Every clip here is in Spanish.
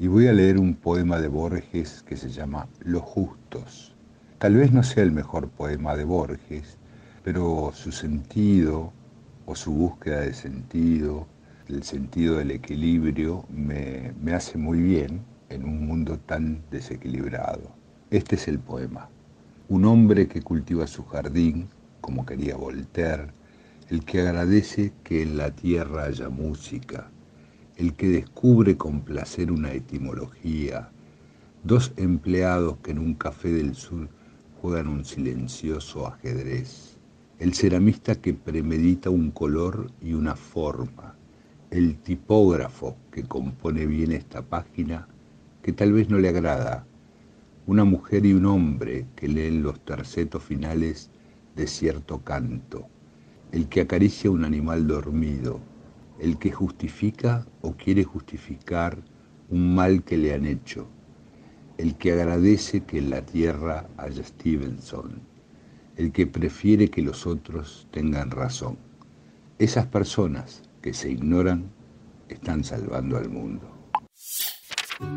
y voy a leer un poema de Borges que se llama Los Justos. Tal vez no sea el mejor poema de Borges, pero su sentido o su búsqueda de sentido, el sentido del equilibrio, me, me hace muy bien en un mundo tan desequilibrado. Este es el poema. Un hombre que cultiva su jardín, como quería Voltaire, el que agradece que en la tierra haya música, el que descubre con placer una etimología, dos empleados que en un café del sur juegan un silencioso ajedrez, el ceramista que premedita un color y una forma, el tipógrafo que compone bien esta página que tal vez no le agrada, una mujer y un hombre que leen los tercetos finales de cierto canto, el que acaricia un animal dormido, el que justifica o quiere justificar un mal que le han hecho, el que agradece que en la tierra haya Stevenson, el que prefiere que los otros tengan razón. Esas personas que se ignoran están salvando al mundo.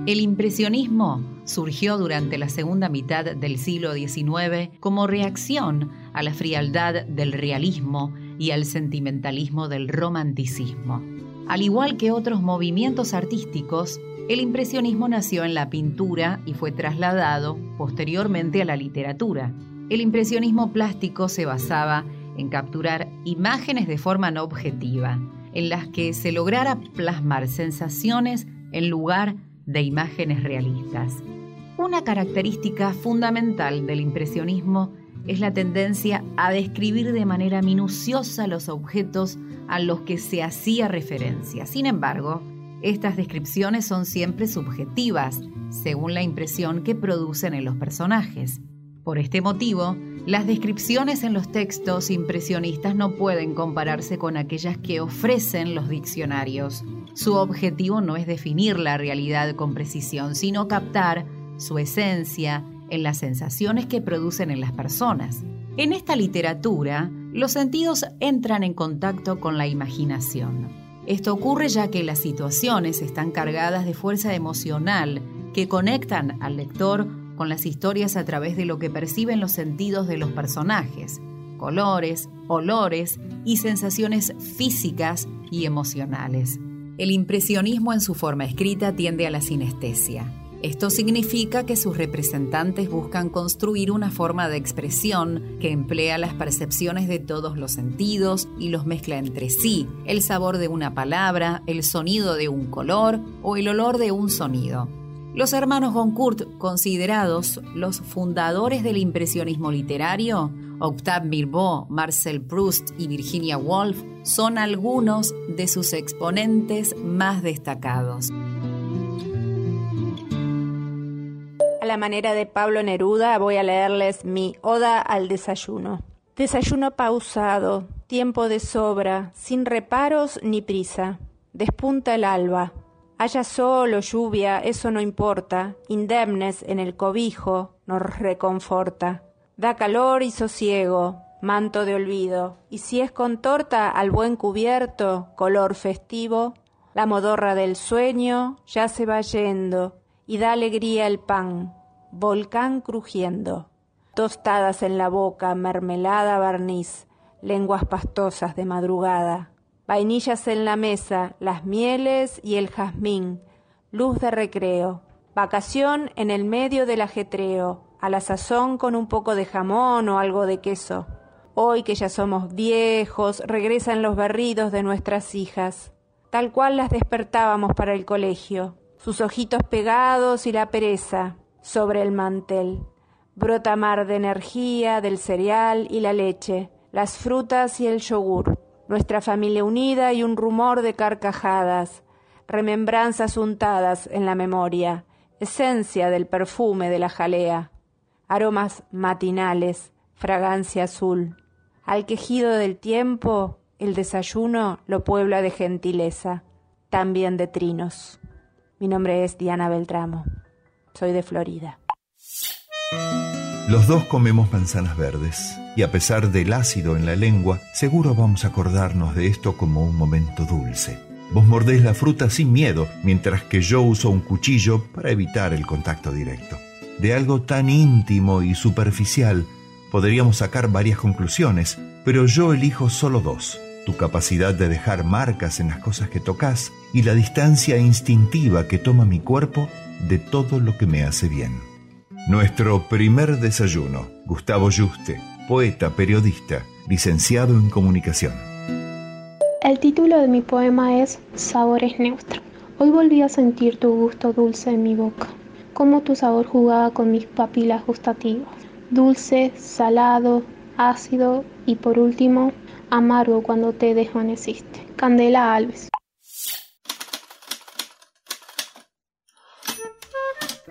El impresionismo surgió durante la segunda mitad del siglo XIX como reacción a la frialdad del realismo y al sentimentalismo del romanticismo. Al igual que otros movimientos artísticos, el impresionismo nació en la pintura y fue trasladado posteriormente a la literatura. El impresionismo plástico se basaba en capturar imágenes de forma no objetiva, en las que se lograra plasmar sensaciones en lugar de imágenes realistas. Una característica fundamental del impresionismo es la tendencia a describir de manera minuciosa los objetos a los que se hacía referencia. Sin embargo, estas descripciones son siempre subjetivas, según la impresión que producen en los personajes. Por este motivo, las descripciones en los textos impresionistas no pueden compararse con aquellas que ofrecen los diccionarios. Su objetivo no es definir la realidad con precisión, sino captar su esencia en las sensaciones que producen en las personas. En esta literatura, los sentidos entran en contacto con la imaginación. Esto ocurre ya que las situaciones están cargadas de fuerza emocional que conectan al lector con las historias a través de lo que perciben los sentidos de los personajes, colores, olores y sensaciones físicas y emocionales. El impresionismo en su forma escrita tiende a la sinestesia. Esto significa que sus representantes buscan construir una forma de expresión que emplea las percepciones de todos los sentidos y los mezcla entre sí, el sabor de una palabra, el sonido de un color o el olor de un sonido. Los hermanos Goncourt, considerados los fundadores del impresionismo literario, Octave Mirbeau, Marcel Proust y Virginia Woolf, son algunos de sus exponentes más destacados. A la manera de Pablo Neruda voy a leerles mi Oda al desayuno. Desayuno pausado, tiempo de sobra, sin reparos ni prisa. Despunta el alba Haya sol o lluvia, eso no importa, indemnes en el cobijo nos reconforta. Da calor y sosiego, manto de olvido, y si es con torta al buen cubierto, color festivo, la modorra del sueño ya se va yendo, y da alegría el pan, volcán crujiendo. Tostadas en la boca, mermelada barniz, lenguas pastosas de madrugada vainillas en la mesa, las mieles y el jazmín, luz de recreo, vacación en el medio del ajetreo, a la sazón con un poco de jamón o algo de queso. Hoy que ya somos viejos, regresan los berridos de nuestras hijas, tal cual las despertábamos para el colegio, sus ojitos pegados y la pereza sobre el mantel. Brota mar de energía del cereal y la leche, las frutas y el yogur nuestra familia unida y un rumor de carcajadas, remembranzas untadas en la memoria, esencia del perfume de la jalea, aromas matinales, fragancia azul. Al quejido del tiempo, el desayuno lo puebla de gentileza, también de trinos. Mi nombre es Diana Beltramo. Soy de Florida. Los dos comemos manzanas verdes y a pesar del ácido en la lengua, seguro vamos a acordarnos de esto como un momento dulce. Vos mordés la fruta sin miedo, mientras que yo uso un cuchillo para evitar el contacto directo. De algo tan íntimo y superficial podríamos sacar varias conclusiones, pero yo elijo solo dos. Tu capacidad de dejar marcas en las cosas que tocas y la distancia instintiva que toma mi cuerpo de todo lo que me hace bien. Nuestro primer desayuno, Gustavo Juste, poeta, periodista, licenciado en comunicación. El título de mi poema es Sabores Neutros. Hoy volví a sentir tu gusto dulce en mi boca, como tu sabor jugaba con mis papilas gustativas. Dulce, salado, ácido y por último, amargo cuando te desvaneciste. Candela Alves.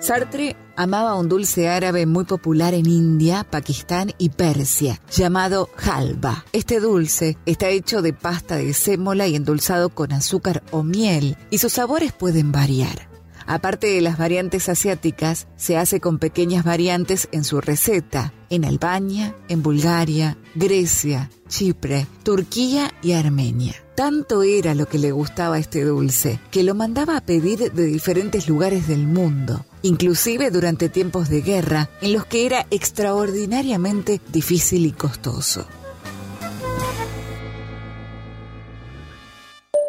Sartre amaba un dulce árabe muy popular en India, Pakistán y Persia, llamado halva. Este dulce está hecho de pasta de sémola y endulzado con azúcar o miel, y sus sabores pueden variar. Aparte de las variantes asiáticas, se hace con pequeñas variantes en su receta, en Albania, en Bulgaria, Grecia, Chipre, Turquía y Armenia. Tanto era lo que le gustaba este dulce, que lo mandaba a pedir de diferentes lugares del mundo, inclusive durante tiempos de guerra, en los que era extraordinariamente difícil y costoso.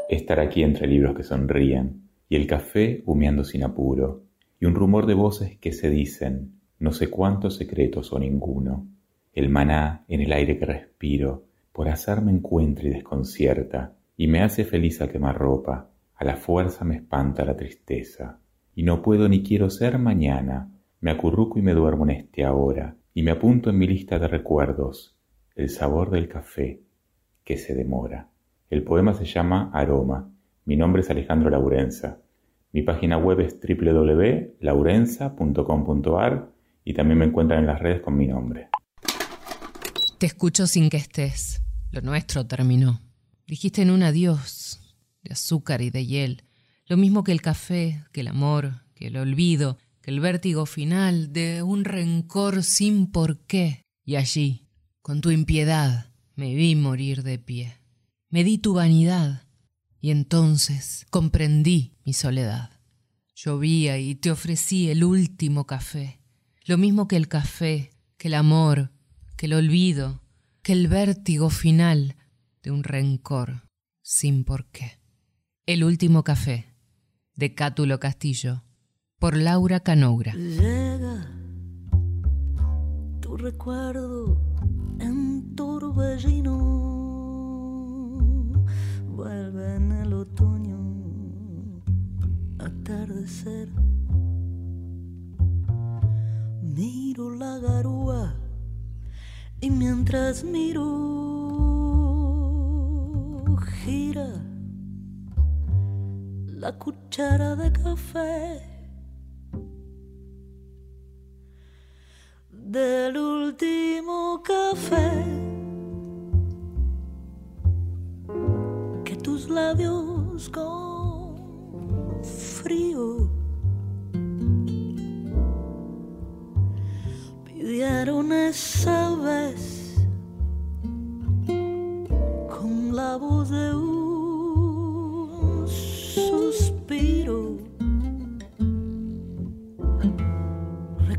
Estar aquí entre libros que sonríen y el café humeando sin apuro, y un rumor de voces que se dicen, no sé cuántos secretos o ninguno, el maná en el aire que respiro, por azar me encuentra y desconcierta, y me hace feliz a quemarropa, a la fuerza me espanta la tristeza, y no puedo ni quiero ser mañana, me acurruco y me duermo en este ahora, y me apunto en mi lista de recuerdos, el sabor del café, que se demora. El poema se llama Aroma, mi nombre es Alejandro Laurenza, mi página web es www.laurenza.com.ar y también me encuentran en las redes con mi nombre. Te escucho sin que estés. Lo nuestro terminó. Dijiste en un adiós, de azúcar y de hiel, lo mismo que el café, que el amor, que el olvido, que el vértigo final de un rencor sin por qué. Y allí, con tu impiedad, me vi morir de pie. Me di tu vanidad y entonces comprendí mi soledad. Llovía y te ofrecí el último café, lo mismo que el café, que el amor, que el olvido, que el vértigo final de un rencor sin por qué. El último café, de Cátulo Castillo, por Laura Canoura. Llega tu recuerdo en torbellino vuelve en el otoño atardecer. Miro la garúa y mientras miro gira la cuchara de café. Del último café. Tus labios con frío pidieron esa vez. Con la voz de un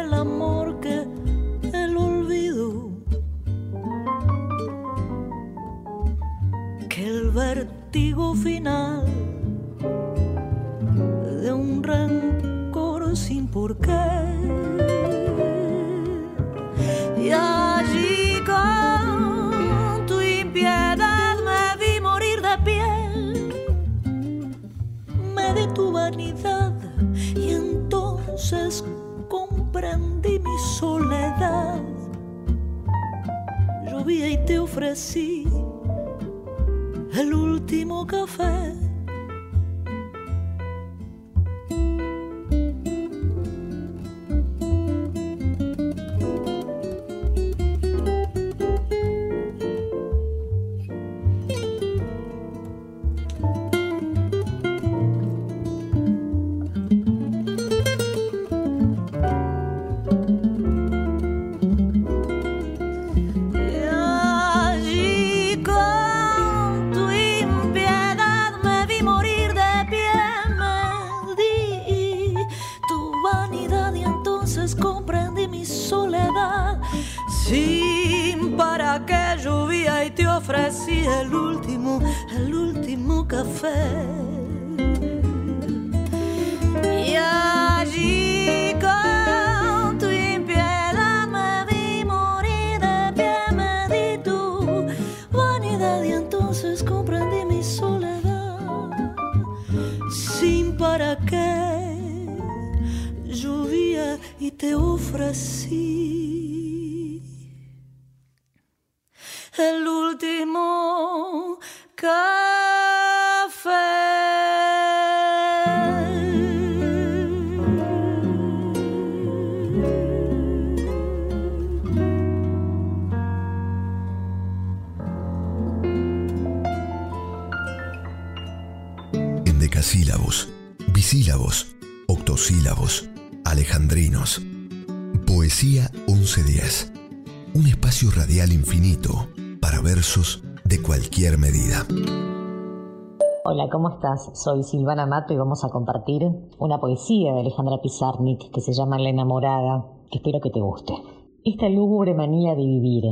el amor, que el olvido, que el vértigo final sin por qué. Y allí con tu impiedad me vi morir de pie. Me di tu vanidad y entonces comprendí mi soledad. Llovía y te ofrecí el último café Hola, ¿cómo estás? Soy Silvana Mato y vamos a compartir una poesía de Alejandra Pizarnik que se llama La enamorada, que espero que te guste. Esta lúgubre manía de vivir,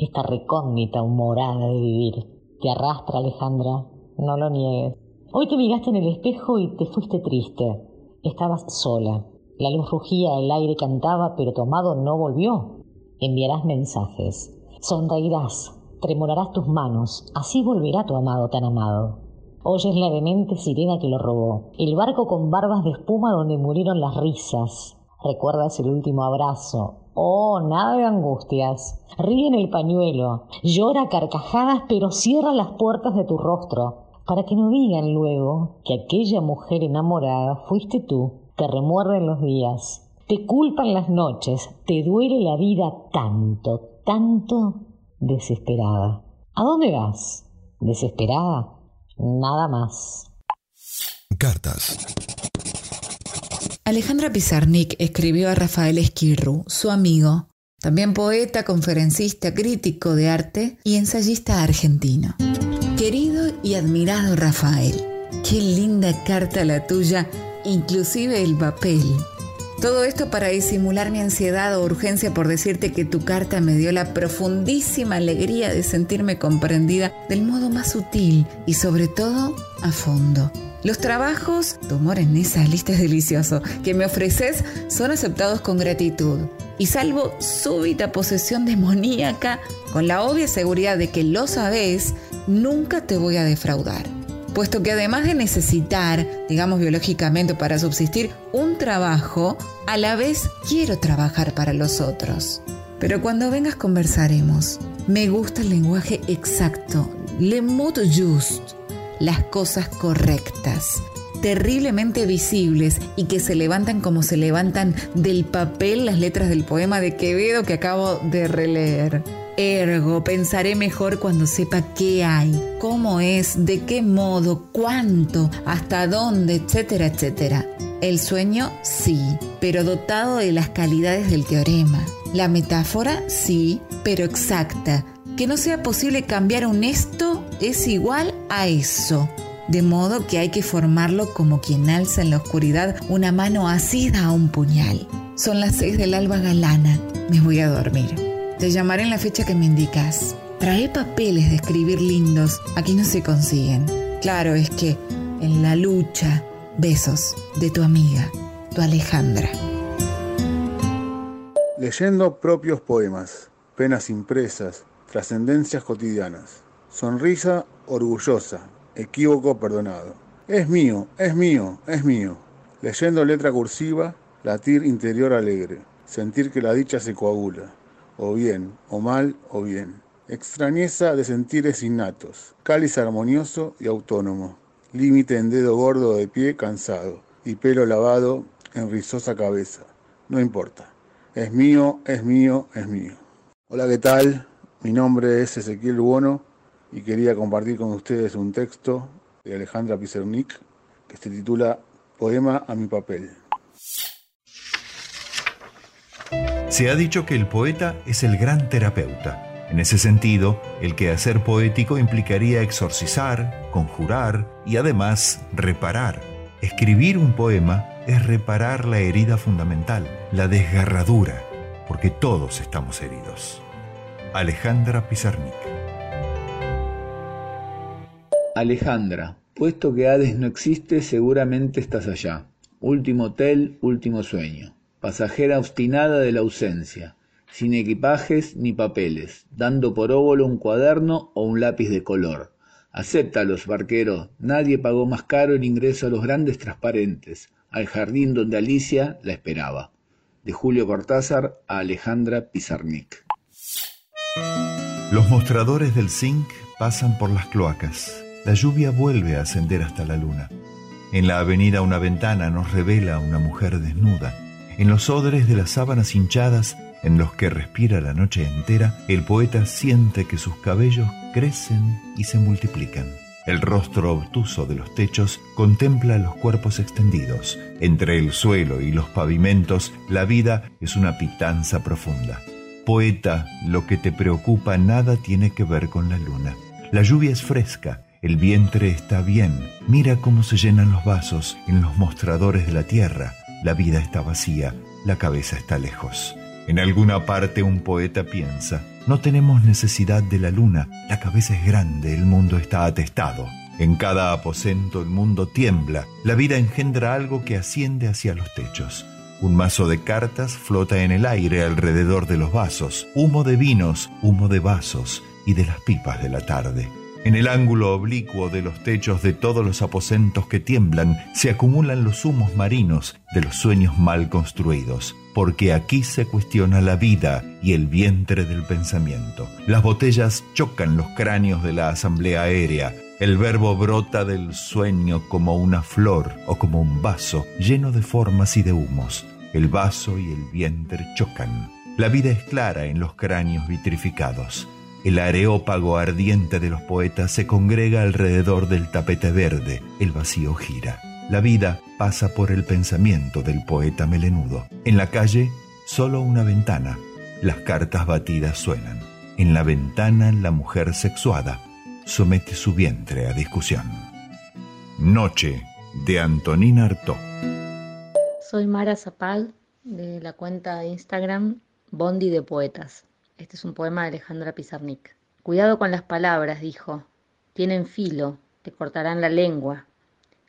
esta recóndita humorada de vivir, te arrastra Alejandra, no lo niegues. Hoy te miraste en el espejo y te fuiste triste. Estabas sola. La luz rugía, el aire cantaba, pero tu amado no volvió. Enviarás mensajes. Sonreirás, tremolarás tus manos, así volverá tu amado tan amado. Oyes la demente sirena que lo robó, el barco con barbas de espuma donde murieron las risas. Recuerdas el último abrazo. Oh, nada de angustias. Ríe en el pañuelo, llora carcajadas, pero cierra las puertas de tu rostro, para que no digan luego que aquella mujer enamorada fuiste tú. Te remuerden los días, te culpan las noches, te duele la vida tanto, tanto desesperada. ¿A dónde vas? ¿Desesperada? Nada más. Cartas. Alejandra Pizarnik escribió a Rafael Esquirru, su amigo, también poeta, conferencista, crítico de arte y ensayista argentino. Querido y admirado Rafael, qué linda carta la tuya, inclusive el papel. Todo esto para disimular mi ansiedad o urgencia por decirte que tu carta me dio la profundísima alegría de sentirme comprendida del modo más sutil y sobre todo a fondo. Los trabajos, tu humor en esa lista es delicioso, que me ofreces son aceptados con gratitud. Y salvo súbita posesión demoníaca, con la obvia seguridad de que lo sabes, nunca te voy a defraudar puesto que además de necesitar, digamos biológicamente para subsistir, un trabajo, a la vez quiero trabajar para los otros. Pero cuando vengas conversaremos. Me gusta el lenguaje exacto, le mot just, las cosas correctas, terriblemente visibles y que se levantan como se levantan del papel las letras del poema de Quevedo que acabo de releer. Ergo, pensaré mejor cuando sepa qué hay, cómo es, de qué modo, cuánto, hasta dónde, etcétera, etcétera. El sueño, sí, pero dotado de las calidades del teorema. La metáfora, sí, pero exacta. Que no sea posible cambiar un esto es igual a eso. De modo que hay que formarlo como quien alza en la oscuridad una mano asida a un puñal. Son las seis del alba galana. Me voy a dormir. Te llamaré en la fecha que me indicas. Trae papeles de escribir lindos. Aquí no se consiguen. Claro, es que en la lucha, besos de tu amiga, tu Alejandra. Leyendo propios poemas, penas impresas, trascendencias cotidianas. Sonrisa orgullosa, equívoco perdonado. Es mío, es mío, es mío. Leyendo letra cursiva, latir interior alegre, sentir que la dicha se coagula o bien, o mal, o bien. Extrañeza de sentires innatos, cáliz armonioso y autónomo, límite en dedo gordo de pie cansado y pelo lavado en rizosa cabeza. No importa. Es mío, es mío, es mío. Hola, ¿qué tal? Mi nombre es Ezequiel Buono y quería compartir con ustedes un texto de Alejandra Pizernik que se titula Poema a mi papel. Se ha dicho que el poeta es el gran terapeuta. En ese sentido, el quehacer poético implicaría exorcizar, conjurar y además reparar. Escribir un poema es reparar la herida fundamental, la desgarradura, porque todos estamos heridos. Alejandra Pizarnik. Alejandra, puesto que Hades no existe, seguramente estás allá. Último hotel, último sueño pasajera obstinada de la ausencia, sin equipajes ni papeles, dando por óvulo un cuaderno o un lápiz de color. Acéptalos, barquero, nadie pagó más caro el ingreso a los grandes transparentes, al jardín donde Alicia la esperaba. De Julio Cortázar a Alejandra Pizarnik. Los mostradores del zinc pasan por las cloacas. La lluvia vuelve a ascender hasta la luna. En la avenida una ventana nos revela una mujer desnuda. En los odres de las sábanas hinchadas en los que respira la noche entera, el poeta siente que sus cabellos crecen y se multiplican. El rostro obtuso de los techos contempla los cuerpos extendidos. Entre el suelo y los pavimentos, la vida es una pitanza profunda. Poeta, lo que te preocupa nada tiene que ver con la luna. La lluvia es fresca, el vientre está bien. Mira cómo se llenan los vasos en los mostradores de la tierra. La vida está vacía, la cabeza está lejos. En alguna parte un poeta piensa, no tenemos necesidad de la luna, la cabeza es grande, el mundo está atestado. En cada aposento el mundo tiembla, la vida engendra algo que asciende hacia los techos. Un mazo de cartas flota en el aire alrededor de los vasos, humo de vinos, humo de vasos y de las pipas de la tarde. En el ángulo oblicuo de los techos de todos los aposentos que tiemblan se acumulan los humos marinos de los sueños mal construidos, porque aquí se cuestiona la vida y el vientre del pensamiento. Las botellas chocan los cráneos de la asamblea aérea, el verbo brota del sueño como una flor o como un vaso lleno de formas y de humos. El vaso y el vientre chocan. La vida es clara en los cráneos vitrificados. El areópago ardiente de los poetas se congrega alrededor del tapete verde. El vacío gira. La vida pasa por el pensamiento del poeta melenudo. En la calle, solo una ventana. Las cartas batidas suenan. En la ventana, la mujer sexuada somete su vientre a discusión. Noche de Antonina Artó. Soy Mara Zapal de la cuenta de Instagram Bondi de Poetas. Este es un poema de Alejandra Pizarnik. Cuidado con las palabras, dijo. Tienen filo, te cortarán la lengua.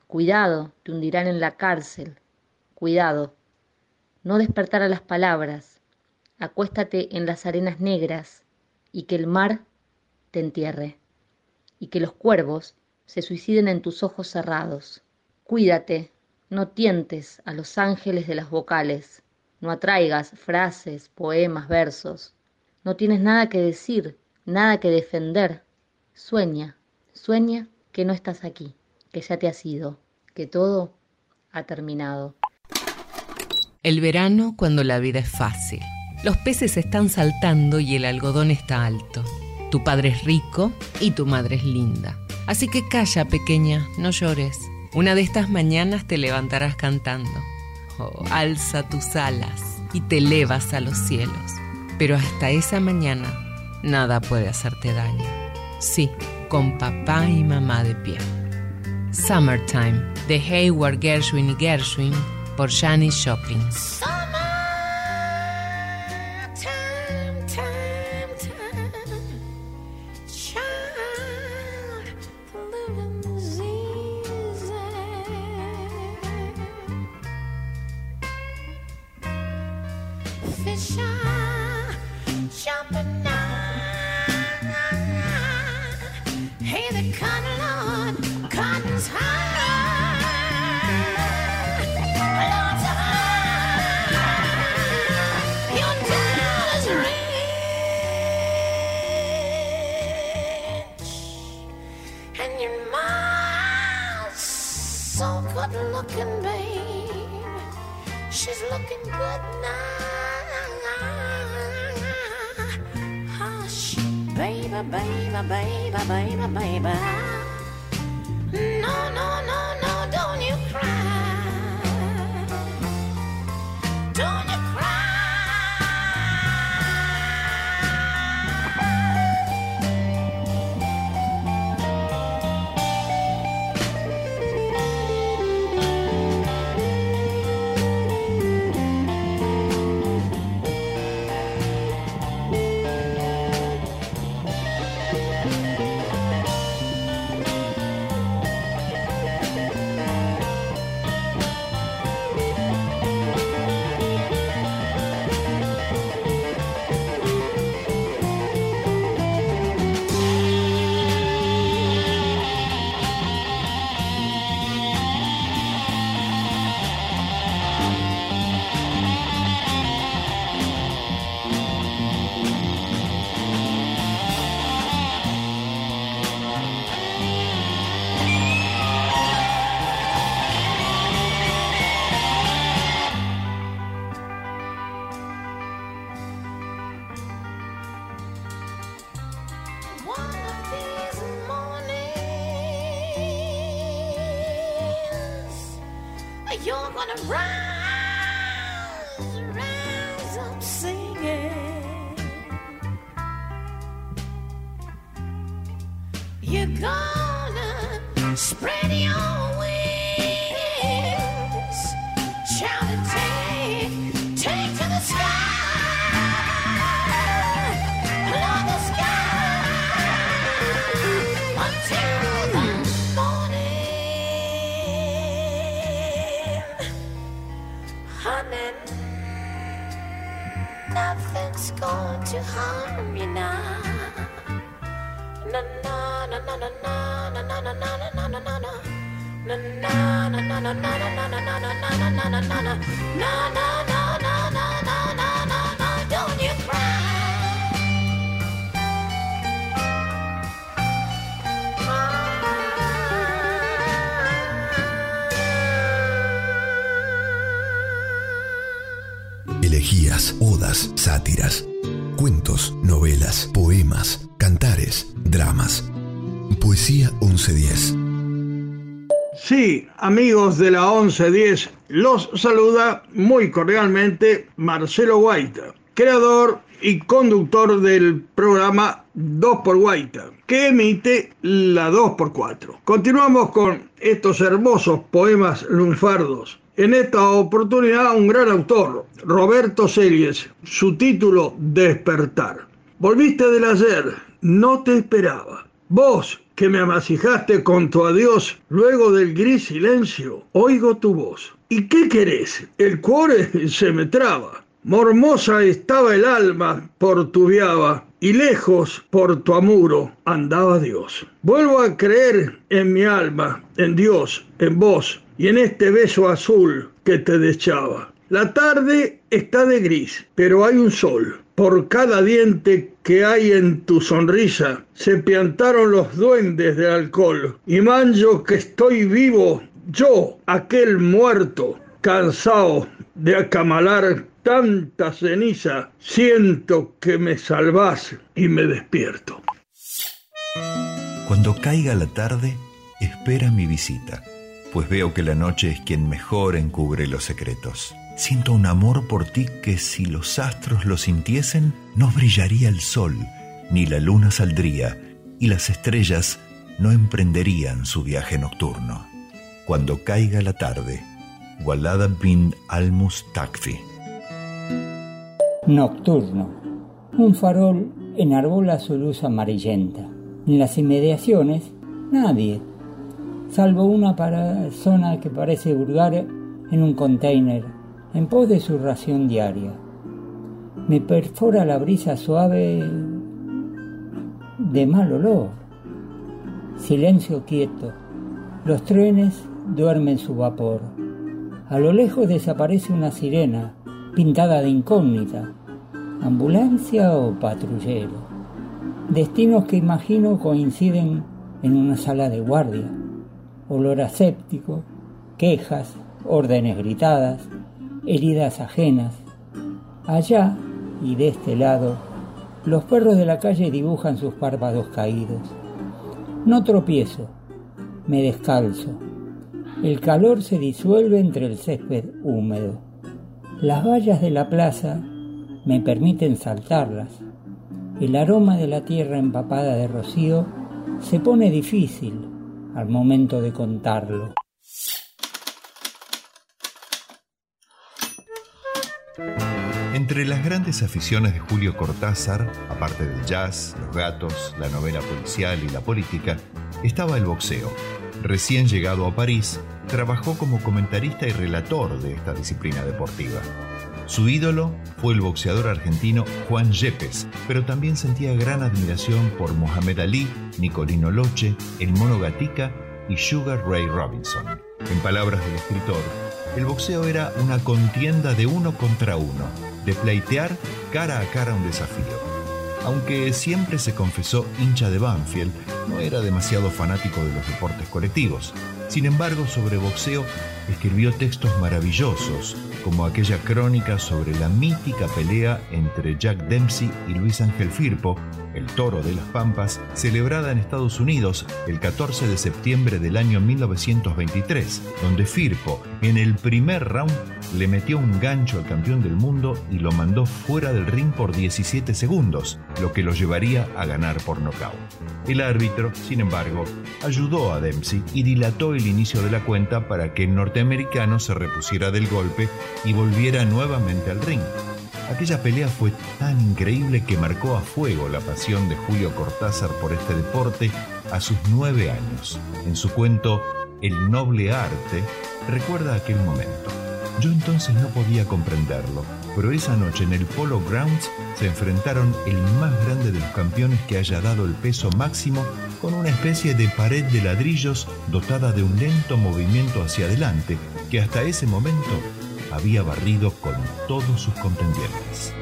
Cuidado, te hundirán en la cárcel. Cuidado. No despertar a las palabras. Acuéstate en las arenas negras y que el mar te entierre y que los cuervos se suiciden en tus ojos cerrados. Cuídate, no tientes a los ángeles de las vocales, no atraigas frases, poemas, versos. No tienes nada que decir, nada que defender. Sueña, sueña que no estás aquí, que ya te has ido, que todo ha terminado. El verano cuando la vida es fácil. Los peces están saltando y el algodón está alto. Tu padre es rico y tu madre es linda. Así que calla, pequeña, no llores. Una de estas mañanas te levantarás cantando. Oh, alza tus alas y te elevas a los cielos. Pero hasta esa mañana nada puede hacerte daño. Sí, con papá y mamá de pie. Summertime, de Hayward Gershwin y Gershwin por Janis Joplin. Elegías, odas, sátiras, cuentos, novelas, poemas, cantares, dramas. Poesía 1110. Sí, amigos de la 1110, los saluda muy cordialmente Marcelo Guaita, creador y conductor del programa 2x Guaita, que emite la 2x4. Continuamos con estos hermosos poemas lunfardos. En esta oportunidad un gran autor, Roberto Selles, su título Despertar. Volviste del ayer, no te esperaba. Vos que me amasijaste con tu adiós luego del gris silencio, oigo tu voz. ¿Y qué querés? El cuore se me traba. Mormosa estaba el alma por tu viaba y lejos por tu amuro andaba Dios. Vuelvo a creer en mi alma, en Dios, en vos y en este beso azul que te deschaba. La tarde está de gris, pero hay un sol. Por cada diente que hay en tu sonrisa se piantaron los duendes del alcohol. Y manjo que estoy vivo, yo, aquel muerto, cansado de acamalar tanta ceniza, siento que me salvás y me despierto. Cuando caiga la tarde, espera mi visita, pues veo que la noche es quien mejor encubre los secretos. Siento un amor por ti que si los astros lo sintiesen, no brillaría el sol, ni la luna saldría, y las estrellas no emprenderían su viaje nocturno. Cuando caiga la tarde, Walada bin al-Mustakfi. Nocturno. Un farol enarbola su luz amarillenta. En las inmediaciones, nadie, salvo una persona que parece hurgar en un container en pos de su ración diaria. Me perfora la brisa suave de mal olor. Silencio quieto. Los trenes duermen su vapor. A lo lejos desaparece una sirena pintada de incógnita, ambulancia o patrullero. Destinos que imagino coinciden en una sala de guardia. Olor aséptico, quejas, órdenes gritadas, heridas ajenas. Allá y de este lado, los perros de la calle dibujan sus párpados caídos. No tropiezo, me descalzo. El calor se disuelve entre el césped húmedo. Las vallas de la plaza me permiten saltarlas. El aroma de la tierra empapada de rocío se pone difícil al momento de contarlo. Entre las grandes aficiones de Julio Cortázar, aparte del jazz, los gatos, la novela policial y la política, estaba el boxeo. Recién llegado a París, trabajó como comentarista y relator de esta disciplina deportiva. Su ídolo fue el boxeador argentino Juan Yepes, pero también sentía gran admiración por Mohamed Ali, Nicolino Loche, el Mono Gatica y Sugar Ray Robinson. En palabras del escritor, el boxeo era una contienda de uno contra uno, de pleitear cara a cara un desafío. Aunque siempre se confesó hincha de Banfield, no era demasiado fanático de los deportes colectivos. Sin embargo, sobre boxeo escribió textos maravillosos, como aquella crónica sobre la mítica pelea entre Jack Dempsey y Luis Ángel Firpo, El Toro de las Pampas, celebrada en Estados Unidos el 14 de septiembre del año 1923, donde Firpo, en el primer round, le metió un gancho al campeón del mundo y lo mandó fuera del ring por 17 segundos, lo que lo llevaría a ganar por nocaut. El árbitro, sin embargo, ayudó a Dempsey y dilató el inicio de la cuenta para que el norteamericano se repusiera del golpe y volviera nuevamente al ring. Aquella pelea fue tan increíble que marcó a fuego la pasión de Julio Cortázar por este deporte a sus nueve años. En su cuento El noble arte, recuerda aquel momento. Yo entonces no podía comprenderlo, pero esa noche en el Polo Grounds se enfrentaron el más grande de los campeones que haya dado el peso máximo con una especie de pared de ladrillos dotada de un lento movimiento hacia adelante que hasta ese momento había barrido con todos sus contendientes.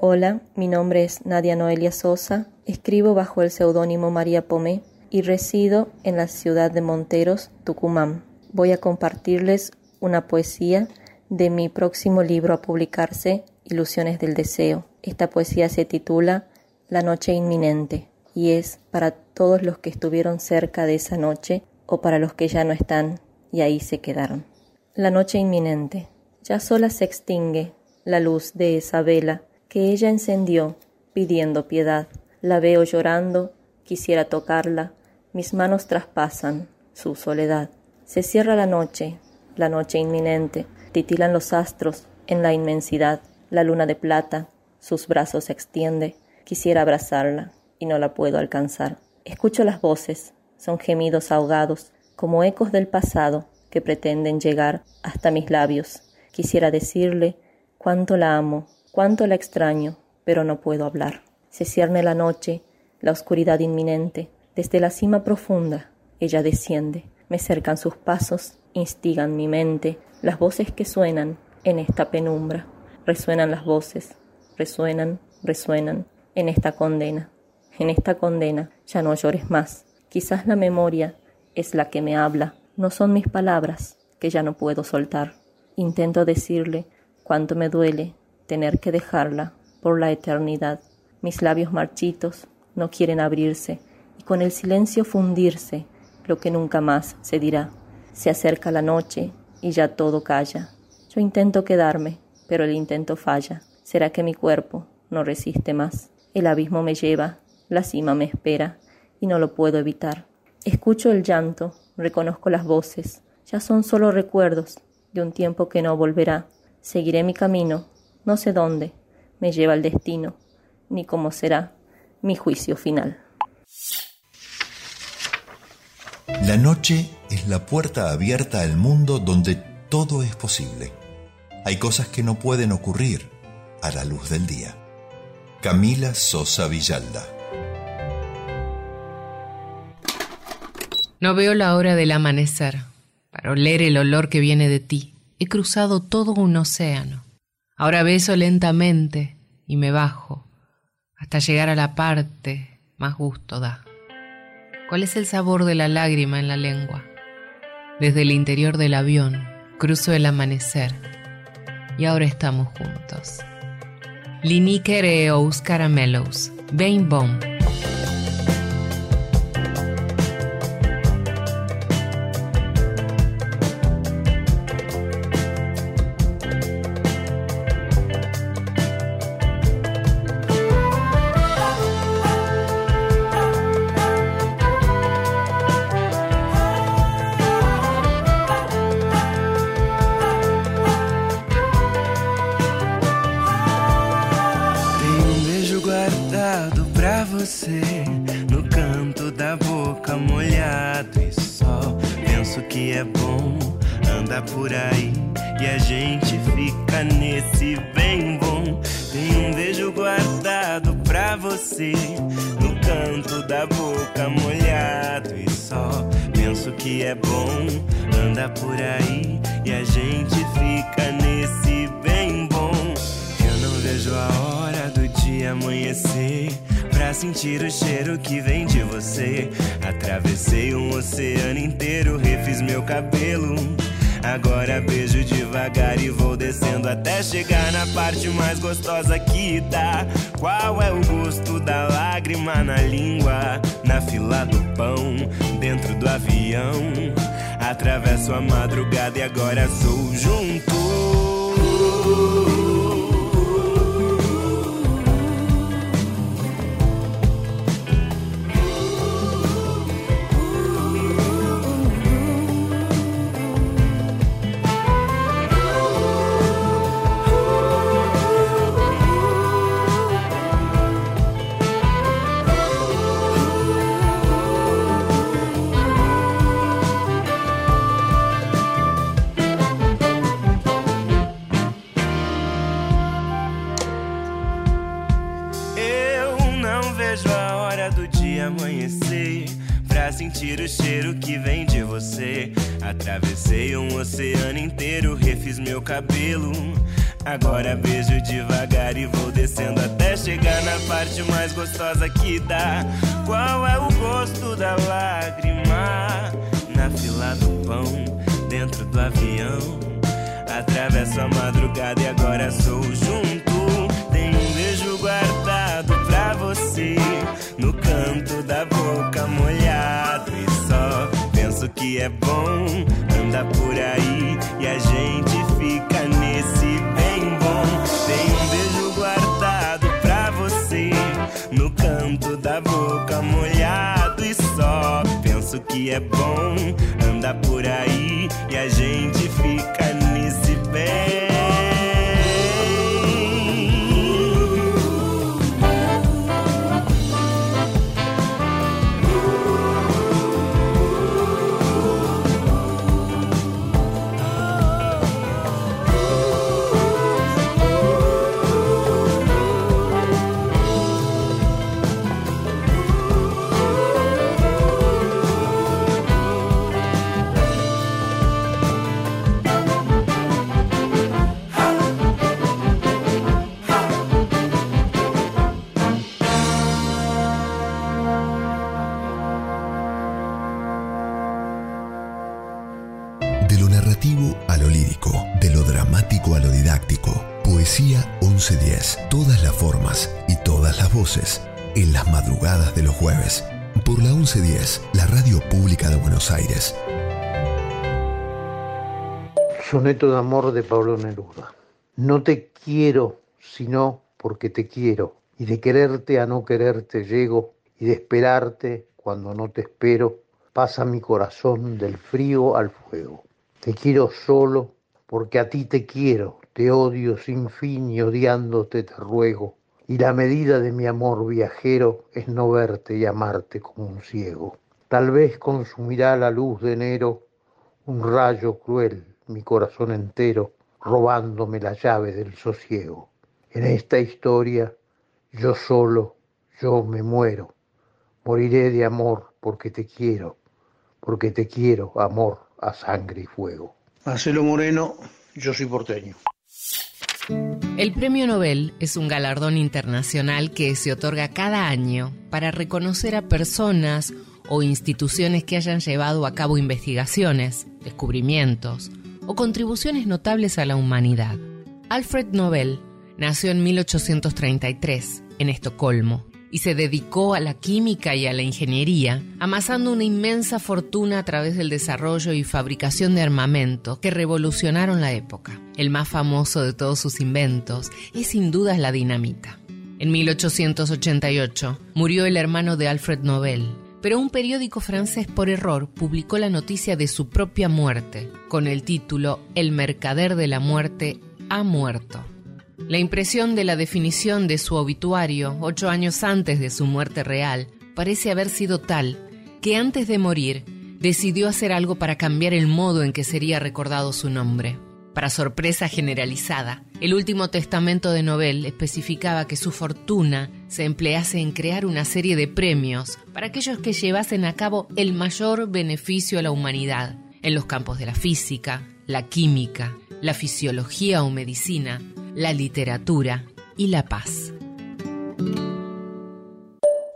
Hola, mi nombre es Nadia Noelia Sosa, escribo bajo el seudónimo María Pomé y resido en la ciudad de Monteros, Tucumán. Voy a compartirles una poesía de mi próximo libro a publicarse, Ilusiones del Deseo. Esta poesía se titula La noche inminente y es para todos los que estuvieron cerca de esa noche o para los que ya no están y ahí se quedaron. La noche inminente. Ya sola se extingue la luz de esa vela que ella encendió pidiendo piedad. La veo llorando, quisiera tocarla, mis manos traspasan su soledad. Se cierra la noche, la noche inminente, titilan los astros en la inmensidad, la luna de plata, sus brazos extiende, quisiera abrazarla y no la puedo alcanzar. Escucho las voces, son gemidos ahogados, como ecos del pasado, que pretenden llegar hasta mis labios. Quisiera decirle cuánto la amo, cuánto la extraño, pero no puedo hablar. Se cierne la noche, la oscuridad inminente. Desde la cima profunda ella desciende. Me cercan sus pasos, instigan mi mente, las voces que suenan en esta penumbra. Resuenan las voces, resuenan, resuenan en esta condena. En esta condena ya no llores más. Quizás la memoria es la que me habla no son mis palabras, que ya no puedo soltar. Intento decirle cuánto me duele tener que dejarla por la eternidad. Mis labios marchitos no quieren abrirse y con el silencio fundirse lo que nunca más se dirá. Se acerca la noche y ya todo calla. Yo intento quedarme, pero el intento falla. ¿Será que mi cuerpo no resiste más? El abismo me lleva, la cima me espera y no lo puedo evitar. Escucho el llanto reconozco las voces, ya son solo recuerdos de un tiempo que no volverá. Seguiré mi camino, no sé dónde me lleva el destino, ni cómo será mi juicio final. La noche es la puerta abierta al mundo donde todo es posible. Hay cosas que no pueden ocurrir a la luz del día. Camila Sosa Villalda No veo la hora del amanecer para oler el olor que viene de ti. He cruzado todo un océano. Ahora beso lentamente y me bajo hasta llegar a la parte más gusto da. ¿Cuál es el sabor de la lágrima en la lengua? Desde el interior del avión cruzo el amanecer y ahora estamos juntos. Liniquereos caramelos, Bain Bomb. Madrugada sentir o cheiro que vem de você. Atravessei um oceano inteiro, refiz meu cabelo. Agora beijo devagar e vou descendo até chegar na parte mais gostosa que dá. Qual é o gosto da lágrima? Na fila do pão, dentro do avião. Atravesso a madrugada e agora sou junto. No canto da boca molhado e só. Penso que é bom andar por aí e a gente fica nesse bem bom. Tem um beijo guardado pra você. No canto da boca molhado e só. Penso que é bom andar por aí e a gente fica Poesía 1110. Todas las formas y todas las voces. En las madrugadas de los jueves. Por la 1110, la radio pública de Buenos Aires. Soneto de amor de Pablo Neruda. No te quiero sino porque te quiero. Y de quererte a no quererte llego. Y de esperarte cuando no te espero. Pasa mi corazón del frío al fuego. Te quiero solo porque a ti te quiero, te odio sin fin y odiándote te ruego. Y la medida de mi amor viajero es no verte y amarte como un ciego. Tal vez consumirá la luz de enero un rayo cruel mi corazón entero, robándome la llave del sosiego. En esta historia yo solo, yo me muero. Moriré de amor porque te quiero, porque te quiero, amor a sangre y fuego. Marcelo Moreno, yo soy porteño. El Premio Nobel es un galardón internacional que se otorga cada año para reconocer a personas o instituciones que hayan llevado a cabo investigaciones, descubrimientos o contribuciones notables a la humanidad. Alfred Nobel nació en 1833 en Estocolmo y se dedicó a la química y a la ingeniería, amasando una inmensa fortuna a través del desarrollo y fabricación de armamento que revolucionaron la época. El más famoso de todos sus inventos es sin duda la dinamita. En 1888 murió el hermano de Alfred Nobel, pero un periódico francés por error publicó la noticia de su propia muerte, con el título El mercader de la muerte ha muerto. La impresión de la definición de su obituario, ocho años antes de su muerte real, parece haber sido tal que antes de morir decidió hacer algo para cambiar el modo en que sería recordado su nombre. Para sorpresa generalizada, el último testamento de Nobel especificaba que su fortuna se emplease en crear una serie de premios para aquellos que llevasen a cabo el mayor beneficio a la humanidad en los campos de la física, la química, la fisiología o medicina, la literatura y la paz.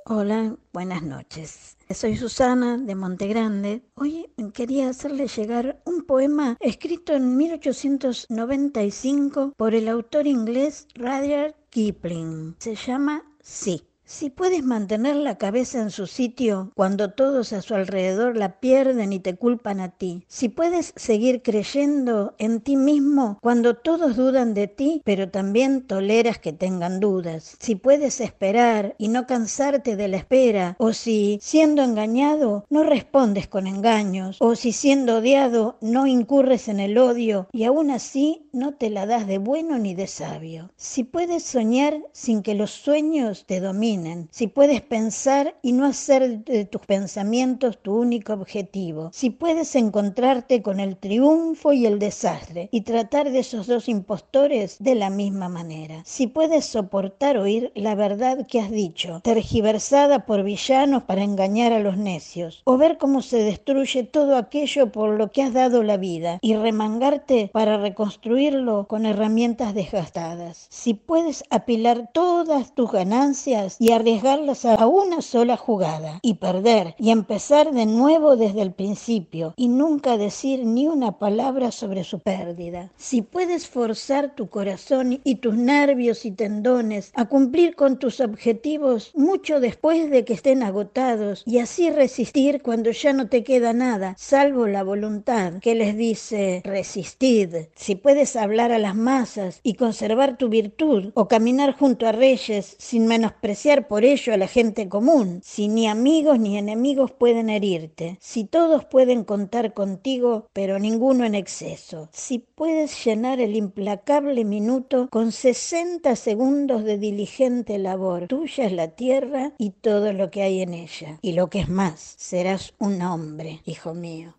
Hola, buenas noches. Soy Susana de Montegrande. Hoy quería hacerle llegar un poema escrito en 1895 por el autor inglés Rudyard Kipling. Se llama Sí. Si puedes mantener la cabeza en su sitio cuando todos a su alrededor la pierden y te culpan a ti, si puedes seguir creyendo en ti mismo cuando todos dudan de ti, pero también toleras que tengan dudas, si puedes esperar y no cansarte de la espera, o si, siendo engañado, no respondes con engaños, o si siendo odiado no incurres en el odio y aún así no te la das de bueno ni de sabio, si puedes soñar sin que los sueños te dominen, si puedes pensar y no hacer de tus pensamientos tu único objetivo, si puedes encontrarte con el triunfo y el desastre y tratar de esos dos impostores de la misma manera, si puedes soportar oír la verdad que has dicho, tergiversada por villanos para engañar a los necios, o ver cómo se destruye todo aquello por lo que has dado la vida y remangarte para reconstruirlo con herramientas desgastadas, si puedes apilar todas tus ganancias arriesgarlas a una sola jugada y perder y empezar de nuevo desde el principio y nunca decir ni una palabra sobre su pérdida. Si puedes forzar tu corazón y tus nervios y tendones a cumplir con tus objetivos mucho después de que estén agotados y así resistir cuando ya no te queda nada, salvo la voluntad que les dice resistid. Si puedes hablar a las masas y conservar tu virtud o caminar junto a reyes sin menospreciar por ello a la gente común, si ni amigos ni enemigos pueden herirte, si todos pueden contar contigo, pero ninguno en exceso, si puedes llenar el implacable minuto con 60 segundos de diligente labor, tuya es la tierra y todo lo que hay en ella, y lo que es más, serás un hombre, hijo mío.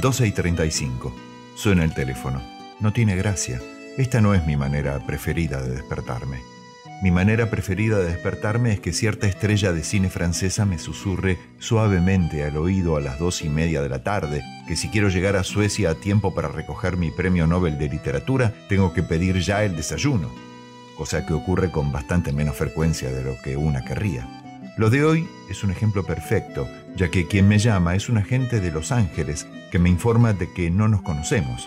12 y 35. Suena el teléfono. No tiene gracia. Esta no es mi manera preferida de despertarme. Mi manera preferida de despertarme es que cierta estrella de cine francesa me susurre suavemente al oído a las dos y media de la tarde que si quiero llegar a Suecia a tiempo para recoger mi premio Nobel de literatura, tengo que pedir ya el desayuno, cosa que ocurre con bastante menos frecuencia de lo que una querría. Lo de hoy es un ejemplo perfecto, ya que quien me llama es un agente de Los Ángeles que me informa de que no nos conocemos.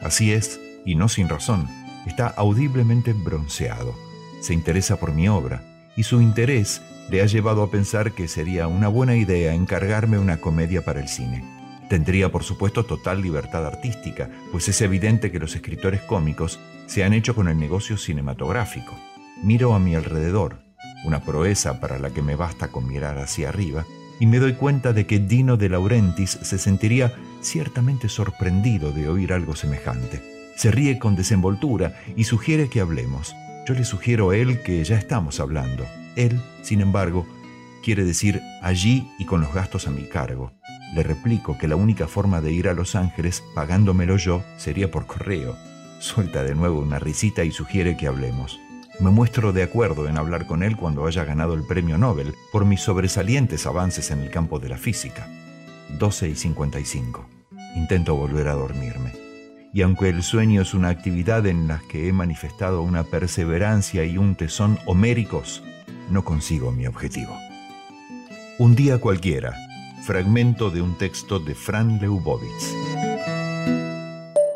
Así es, y no sin razón, está audiblemente bronceado se interesa por mi obra y su interés le ha llevado a pensar que sería una buena idea encargarme una comedia para el cine. Tendría por supuesto total libertad artística, pues es evidente que los escritores cómicos se han hecho con el negocio cinematográfico. Miro a mi alrededor, una proeza para la que me basta con mirar hacia arriba, y me doy cuenta de que Dino de Laurentiis se sentiría ciertamente sorprendido de oír algo semejante. Se ríe con desenvoltura y sugiere que hablemos. Yo le sugiero a él que ya estamos hablando. Él, sin embargo, quiere decir allí y con los gastos a mi cargo. Le replico que la única forma de ir a Los Ángeles pagándomelo yo sería por correo. Suelta de nuevo una risita y sugiere que hablemos. Me muestro de acuerdo en hablar con él cuando haya ganado el premio Nobel por mis sobresalientes avances en el campo de la física. 12 y 55. Intento volver a dormirme y aunque el sueño es una actividad en la que he manifestado una perseverancia y un tesón homéricos, no consigo mi objetivo. Un día cualquiera, fragmento de un texto de Fran Leubovitz.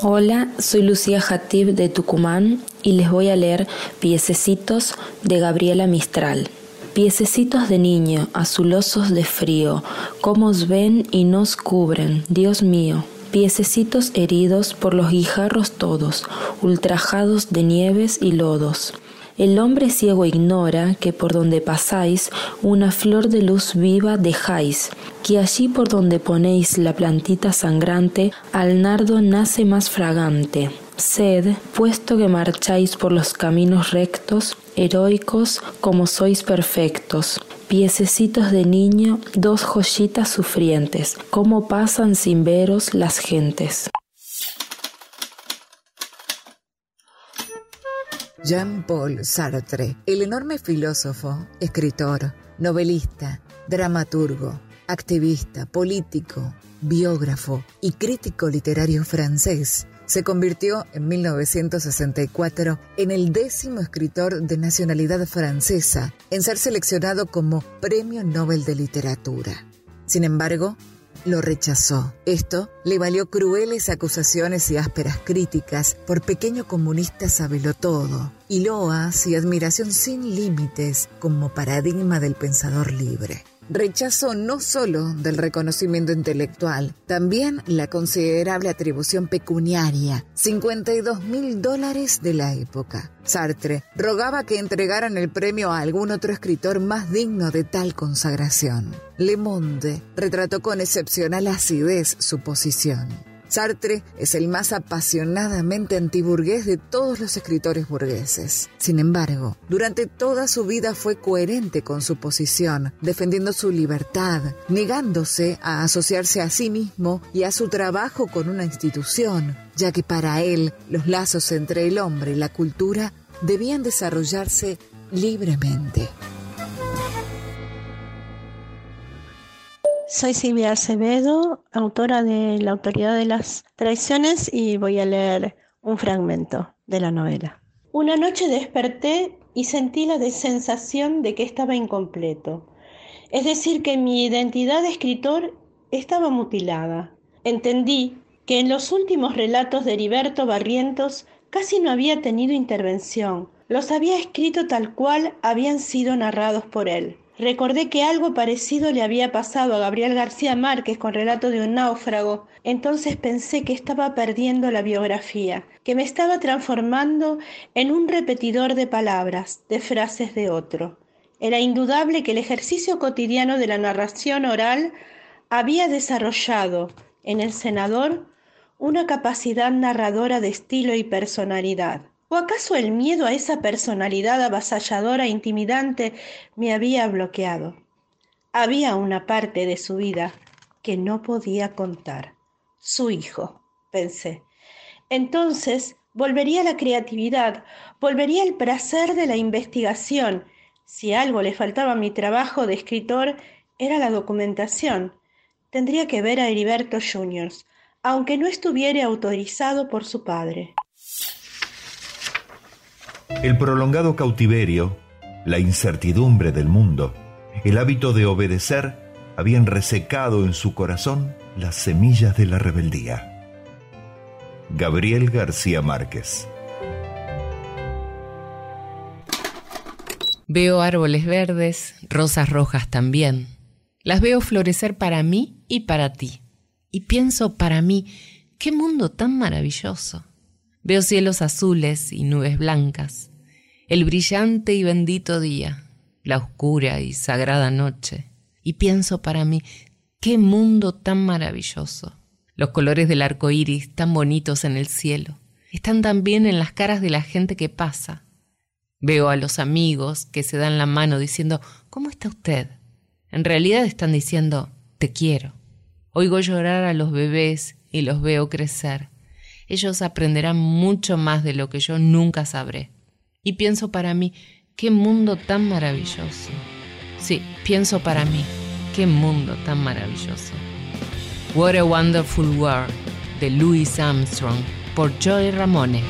Hola, soy Lucía Jatib de Tucumán y les voy a leer Piececitos de Gabriela Mistral. Piececitos de niño, azulosos de frío, cómo os ven y nos cubren, Dios mío, piececitos heridos por los guijarros todos, ultrajados de nieves y lodos. El hombre ciego ignora que por donde pasáis una flor de luz viva dejáis, que allí por donde ponéis la plantita sangrante al nardo nace más fragante. Sed, puesto que marcháis por los caminos rectos, heroicos como sois perfectos, piececitos de niño, dos joyitas sufrientes, cómo pasan sin veros las gentes. Jean-Paul Sartre, el enorme filósofo, escritor, novelista, dramaturgo, activista, político, biógrafo y crítico literario francés, se convirtió en 1964 en el décimo escritor de nacionalidad francesa en ser seleccionado como Premio Nobel de Literatura. Sin embargo, lo rechazó. Esto le valió crueles acusaciones y ásperas críticas por pequeño comunista todo y loas y admiración sin límites como paradigma del pensador libre. Rechazo no solo del reconocimiento intelectual, también la considerable atribución pecuniaria, 52 mil dólares de la época. Sartre rogaba que entregaran el premio a algún otro escritor más digno de tal consagración. Le Monde retrató con excepcional acidez su posición. Sartre es el más apasionadamente antiburgués de todos los escritores burgueses. Sin embargo, durante toda su vida fue coherente con su posición, defendiendo su libertad, negándose a asociarse a sí mismo y a su trabajo con una institución, ya que para él los lazos entre el hombre y la cultura debían desarrollarse libremente. Soy Silvia Acevedo, autora de La Autoridad de las Traiciones y voy a leer un fragmento de la novela. Una noche desperté y sentí la sensación de que estaba incompleto, es decir, que mi identidad de escritor estaba mutilada. Entendí que en los últimos relatos de Heriberto Barrientos casi no había tenido intervención, los había escrito tal cual habían sido narrados por él. Recordé que algo parecido le había pasado a Gabriel García Márquez con relato de un náufrago. Entonces pensé que estaba perdiendo la biografía, que me estaba transformando en un repetidor de palabras, de frases de otro. Era indudable que el ejercicio cotidiano de la narración oral había desarrollado en el senador una capacidad narradora de estilo y personalidad. ¿O acaso el miedo a esa personalidad avasalladora e intimidante me había bloqueado? Había una parte de su vida que no podía contar. Su hijo, pensé. Entonces volvería la creatividad, volvería el placer de la investigación. Si algo le faltaba a mi trabajo de escritor, era la documentación. Tendría que ver a Heriberto Juniors, aunque no estuviera autorizado por su padre. El prolongado cautiverio, la incertidumbre del mundo, el hábito de obedecer habían resecado en su corazón las semillas de la rebeldía. Gabriel García Márquez Veo árboles verdes, rosas rojas también. Las veo florecer para mí y para ti. Y pienso para mí, qué mundo tan maravilloso. Veo cielos azules y nubes blancas, el brillante y bendito día, la oscura y sagrada noche, y pienso para mí, qué mundo tan maravilloso. Los colores del arco iris tan bonitos en el cielo están también en las caras de la gente que pasa. Veo a los amigos que se dan la mano diciendo, ¿cómo está usted? En realidad están diciendo, te quiero. Oigo llorar a los bebés y los veo crecer ellos aprenderán mucho más de lo que yo nunca sabré. Y pienso para mí, qué mundo tan maravilloso. Sí, pienso para mí, qué mundo tan maravilloso. What a Wonderful World de Louis Armstrong por Joy Ramone.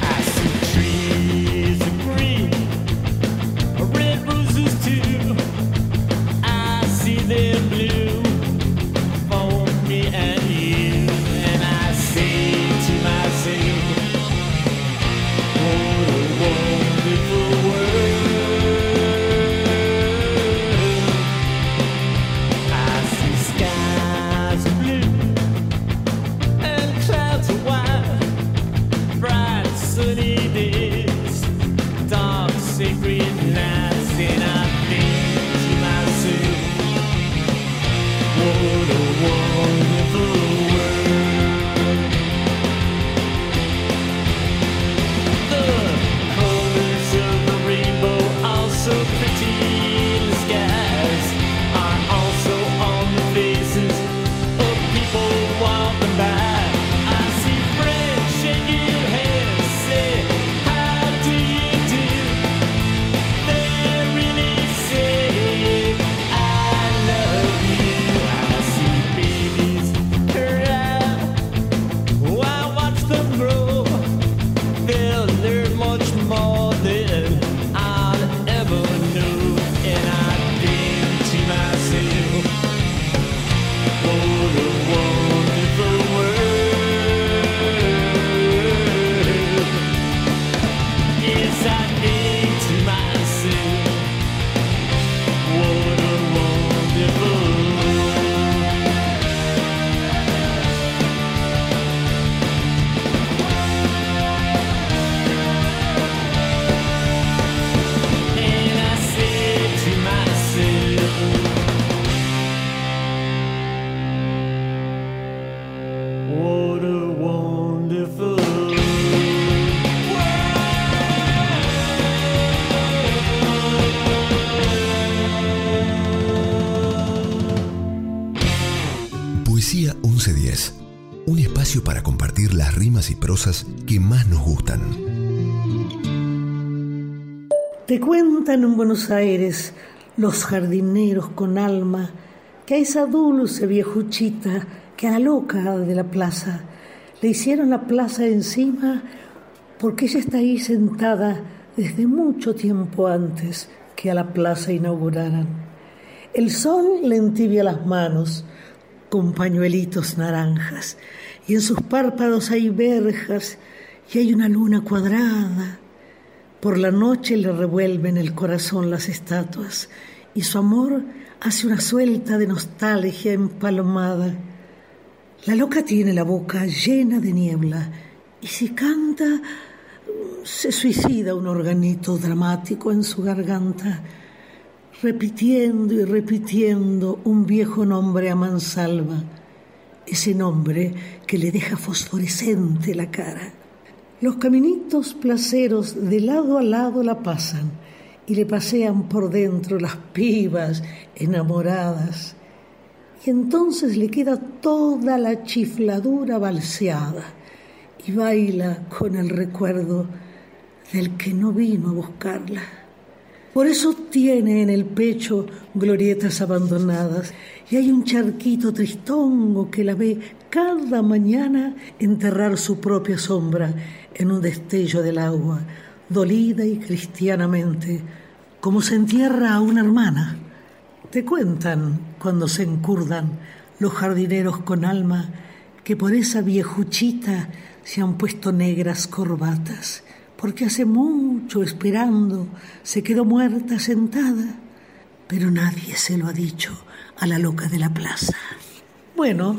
Te cuentan en Buenos Aires los jardineros con alma que a esa dulce viejuchita que a la loca de la plaza le hicieron la plaza encima porque ella está ahí sentada desde mucho tiempo antes que a la plaza inauguraran. El sol le entibia las manos con pañuelitos naranjas y en sus párpados hay verjas y hay una luna cuadrada. Por la noche le revuelven el corazón las estatuas y su amor hace una suelta de nostalgia empalomada. La loca tiene la boca llena de niebla y si canta se suicida un organito dramático en su garganta, repitiendo y repitiendo un viejo nombre a mansalva, ese nombre que le deja fosforescente la cara. Los caminitos placeros de lado a lado la pasan y le pasean por dentro las pibas enamoradas. Y entonces le queda toda la chifladura balseada y baila con el recuerdo del que no vino a buscarla. Por eso tiene en el pecho glorietas abandonadas y hay un charquito tristongo que la ve cada mañana enterrar su propia sombra en un destello del agua, dolida y cristianamente, como se entierra a una hermana. Te cuentan cuando se encurdan los jardineros con alma que por esa viejuchita se han puesto negras corbatas porque hace mucho esperando se quedó muerta sentada, pero nadie se lo ha dicho a la loca de la plaza. Bueno,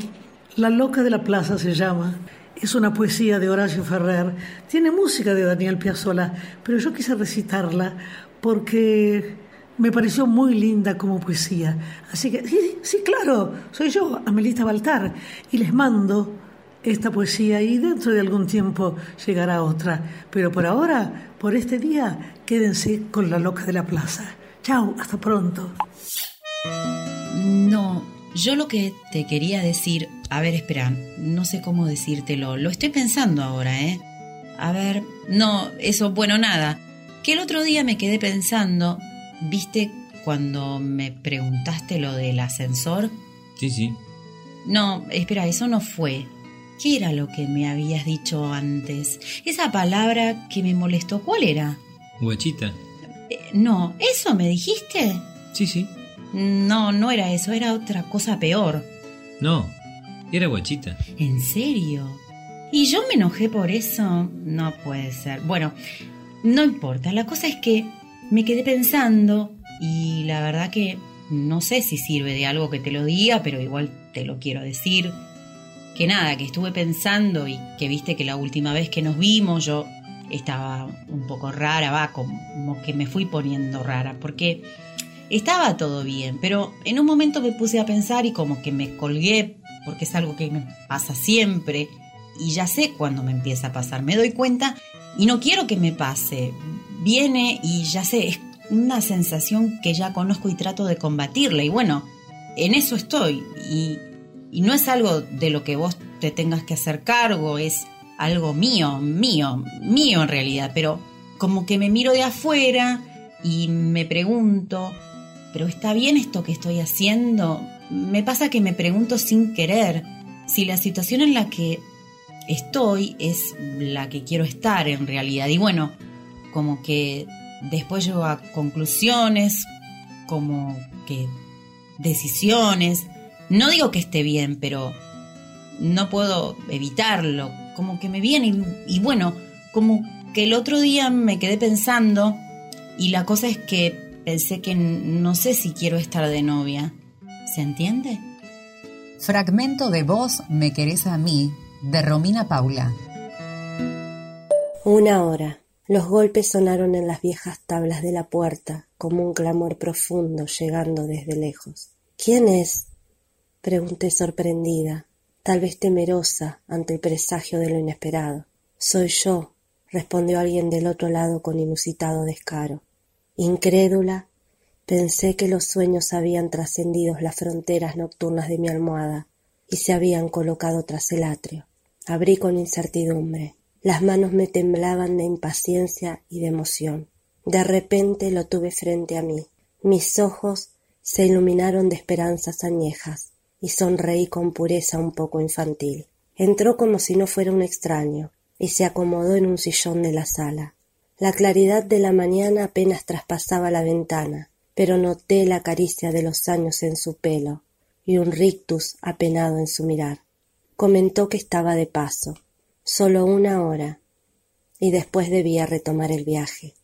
La loca de la plaza se llama. Es una poesía de Horacio Ferrer. Tiene música de Daniel Piazzolla, pero yo quise recitarla porque me pareció muy linda como poesía. Así que, sí, sí, claro, soy yo, Amelita Baltar, y les mando esta poesía y dentro de algún tiempo llegará otra. Pero por ahora, por este día, quédense con la loca de la plaza. Chao, hasta pronto. No, yo lo que te quería decir, a ver, espera, no sé cómo decírtelo, lo estoy pensando ahora, ¿eh? A ver, no, eso, bueno, nada. Que el otro día me quedé pensando, ¿viste cuando me preguntaste lo del ascensor? Sí, sí. No, espera, eso no fue. ¿Qué era lo que me habías dicho antes? Esa palabra que me molestó, ¿cuál era? Guachita. Eh, no, ¿eso me dijiste? Sí, sí. No, no era eso, era otra cosa peor. No, era guachita. ¿En serio? ¿Y yo me enojé por eso? No puede ser. Bueno, no importa, la cosa es que me quedé pensando y la verdad que no sé si sirve de algo que te lo diga, pero igual te lo quiero decir que nada, que estuve pensando y que viste que la última vez que nos vimos yo estaba un poco rara, va, como que me fui poniendo rara, porque estaba todo bien, pero en un momento me puse a pensar y como que me colgué, porque es algo que me pasa siempre y ya sé cuándo me empieza a pasar, me doy cuenta y no quiero que me pase, viene y ya sé, es una sensación que ya conozco y trato de combatirla. Y bueno, en eso estoy. Y, y no es algo de lo que vos te tengas que hacer cargo, es algo mío, mío, mío en realidad, pero como que me miro de afuera y me pregunto, ¿pero está bien esto que estoy haciendo? Me pasa que me pregunto sin querer si la situación en la que estoy es la que quiero estar en realidad. Y bueno, como que después llego a conclusiones, como que decisiones, no digo que esté bien, pero no puedo evitarlo. Como que me viene y, bueno, como que el otro día me quedé pensando y la cosa es que pensé que no sé si quiero estar de novia. ¿Se entiende? Fragmento de voz Me querés a mí, de Romina Paula. Una hora. Los golpes sonaron en las viejas tablas de la puerta como un clamor profundo llegando desde lejos. ¿Quién es? pregunté sorprendida, tal vez temerosa ante el presagio de lo inesperado. Soy yo, respondió alguien del otro lado con inusitado descaro. Incrédula, pensé que los sueños habían trascendido las fronteras nocturnas de mi almohada, y se habían colocado tras el atrio. Abrí con incertidumbre. Las manos me temblaban de impaciencia y de emoción. De repente lo tuve frente a mí. Mis ojos se iluminaron de esperanzas añejas y sonreí con pureza un poco infantil. Entró como si no fuera un extraño y se acomodó en un sillón de la sala. La claridad de la mañana apenas traspasaba la ventana, pero noté la caricia de los años en su pelo y un rictus apenado en su mirar. Comentó que estaba de paso, solo una hora, y después debía retomar el viaje.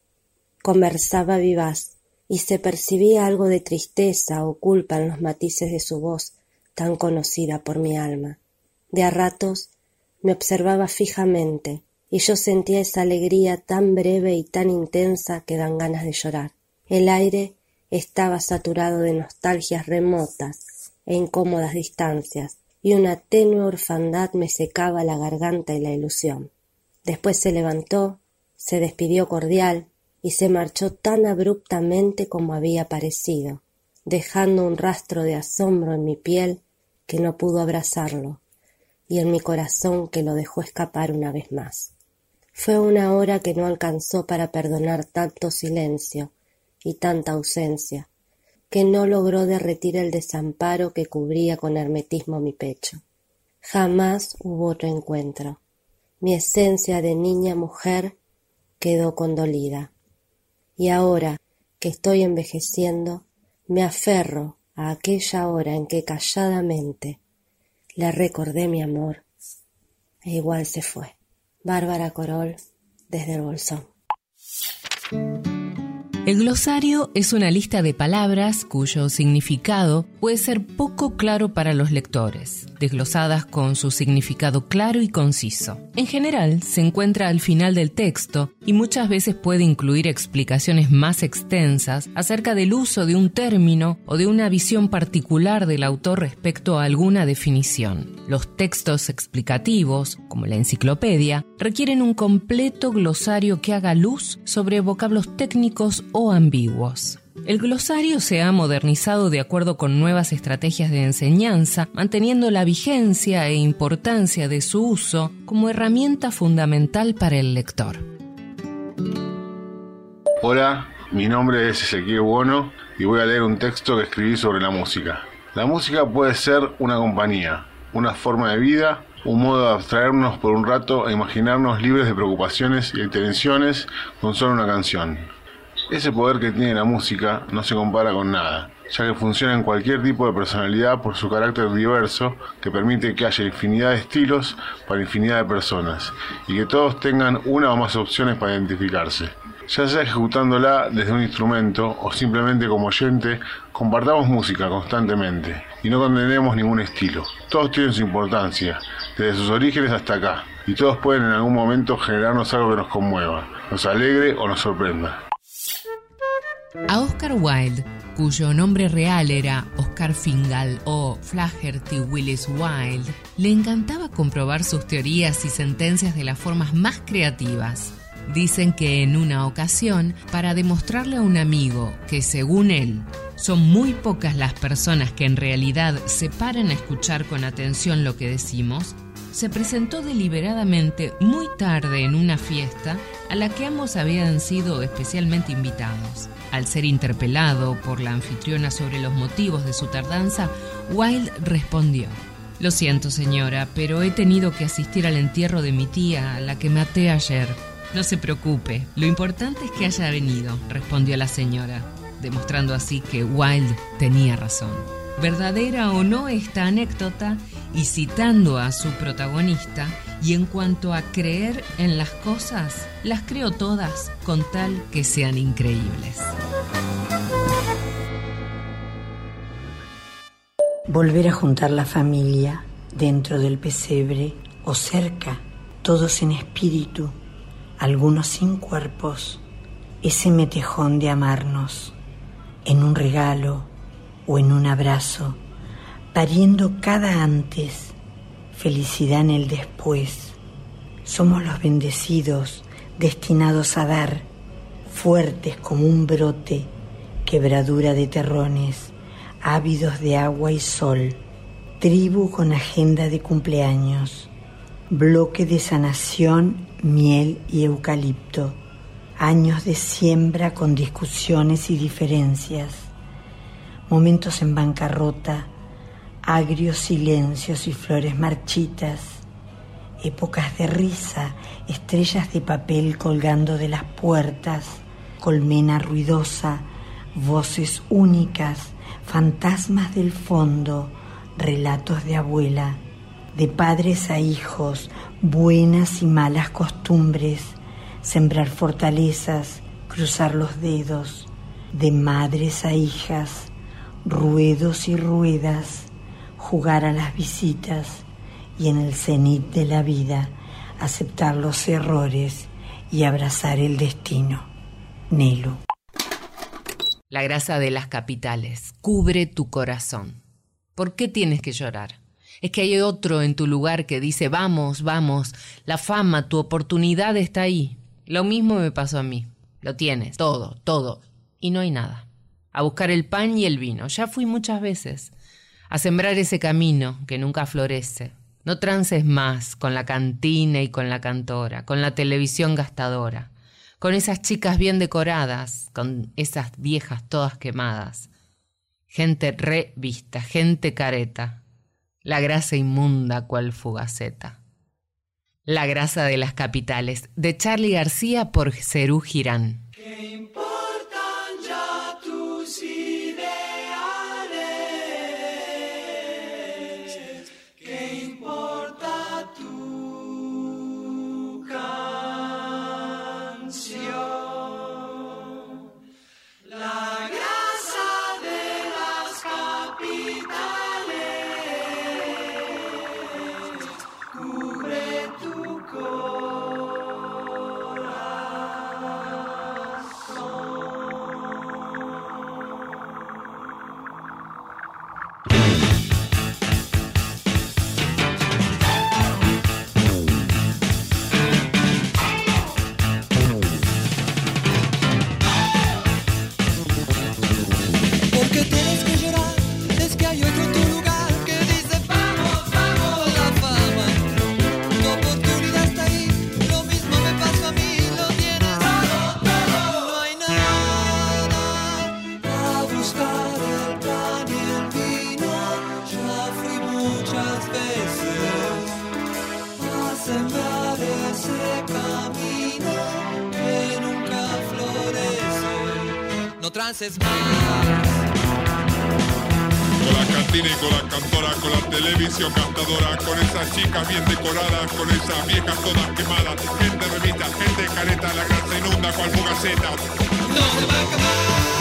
Conversaba vivaz, y se percibía algo de tristeza o culpa en los matices de su voz tan conocida por mi alma. De a ratos me observaba fijamente, y yo sentía esa alegría tan breve y tan intensa que dan ganas de llorar. El aire estaba saturado de nostalgias remotas e incómodas distancias, y una tenue orfandad me secaba la garganta y la ilusión. Después se levantó, se despidió cordial, y se marchó tan abruptamente como había aparecido, dejando un rastro de asombro en mi piel que no pudo abrazarlo, y en mi corazón que lo dejó escapar una vez más. Fue una hora que no alcanzó para perdonar tanto silencio y tanta ausencia, que no logró derretir el desamparo que cubría con hermetismo mi pecho. Jamás hubo otro encuentro. Mi esencia de niña mujer quedó condolida y ahora que estoy envejeciendo, me aferro a aquella hora en que calladamente le recordé mi amor e igual se fue. Bárbara Corol desde el Bolsón. El glosario es una lista de palabras cuyo significado puede ser poco claro para los lectores, desglosadas con su significado claro y conciso. En general, se encuentra al final del texto y muchas veces puede incluir explicaciones más extensas acerca del uso de un término o de una visión particular del autor respecto a alguna definición. Los textos explicativos, como la enciclopedia, requieren un completo glosario que haga luz sobre vocablos técnicos o ambiguos. El glosario se ha modernizado de acuerdo con nuevas estrategias de enseñanza, manteniendo la vigencia e importancia de su uso como herramienta fundamental para el lector. Hola, mi nombre es Ezequiel Bono y voy a leer un texto que escribí sobre la música. La música puede ser una compañía, una forma de vida, un modo de abstraernos por un rato e imaginarnos libres de preocupaciones y tensiones con solo una canción. Ese poder que tiene la música no se compara con nada, ya que funciona en cualquier tipo de personalidad por su carácter diverso que permite que haya infinidad de estilos para infinidad de personas y que todos tengan una o más opciones para identificarse. Ya sea ejecutándola desde un instrumento o simplemente como oyente, compartamos música constantemente y no condenemos ningún estilo. Todos tienen su importancia, desde sus orígenes hasta acá, y todos pueden en algún momento generarnos algo que nos conmueva, nos alegre o nos sorprenda. A Oscar Wilde, cuyo nombre real era Oscar Fingal o Flaherty Willis Wilde, le encantaba comprobar sus teorías y sentencias de las formas más creativas. Dicen que en una ocasión, para demostrarle a un amigo que según él son muy pocas las personas que en realidad se paran a escuchar con atención lo que decimos, se presentó deliberadamente muy tarde en una fiesta a la que ambos habían sido especialmente invitados. Al ser interpelado por la anfitriona sobre los motivos de su tardanza, Wilde respondió, Lo siento señora, pero he tenido que asistir al entierro de mi tía, a la que maté ayer. No se preocupe, lo importante es que haya venido, respondió la señora, demostrando así que Wilde tenía razón. Verdadera o no esta anécdota, y citando a su protagonista, y en cuanto a creer en las cosas, las creo todas con tal que sean increíbles. Volver a juntar la familia dentro del pesebre o cerca, todos en espíritu, algunos sin cuerpos, ese metejón de amarnos, en un regalo o en un abrazo, pariendo cada antes, felicidad en el después. Somos los bendecidos, destinados a dar, fuertes como un brote, quebradura de terrones, ávidos de agua y sol, Tribu con agenda de cumpleaños. Bloque de sanación, miel y eucalipto. Años de siembra con discusiones y diferencias. Momentos en bancarrota, agrios silencios y flores marchitas. Épocas de risa, estrellas de papel colgando de las puertas, colmena ruidosa, voces únicas, fantasmas del fondo, relatos de abuela, de padres a hijos, buenas y malas costumbres, sembrar fortalezas, cruzar los dedos, de madres a hijas, ruedos y ruedas, jugar a las visitas y en el cenit de la vida aceptar los errores y abrazar el destino. Nelo. La grasa de las capitales cubre tu corazón. ¿Por qué tienes que llorar? Es que hay otro en tu lugar que dice, vamos, vamos, la fama, tu oportunidad está ahí. Lo mismo me pasó a mí. Lo tienes, todo, todo. Y no hay nada. A buscar el pan y el vino. Ya fui muchas veces. A sembrar ese camino que nunca florece. No trances más con la cantina y con la cantora, con la televisión gastadora, con esas chicas bien decoradas, con esas viejas todas quemadas gente revista, gente careta, la grasa inmunda cual fugaceta. La grasa de las capitales, de Charlie García por Cerú Girán. Más. Con la cantina y con la cantora, con la televisión cantadora, con esas chicas bien decoradas, con esas viejas todas quemadas, gente remita, gente careta, la grasa inunda cual fugaceta. No se va a acabar.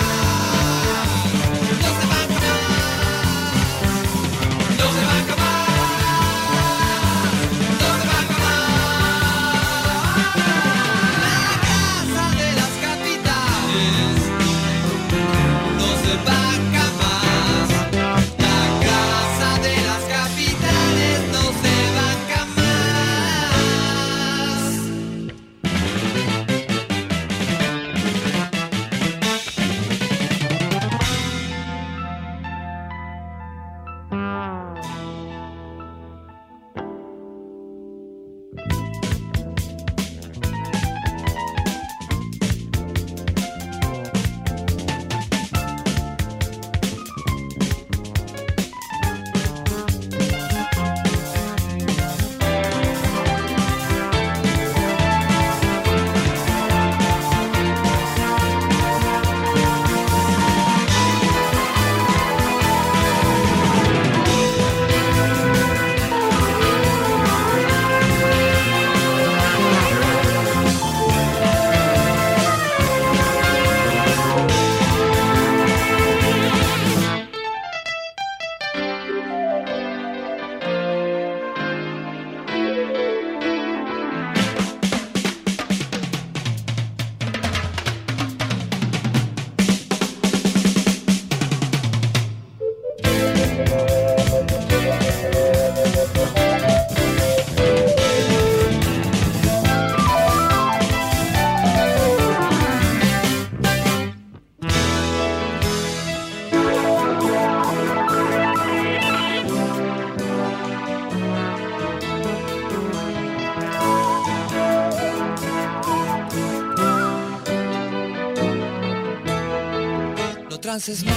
is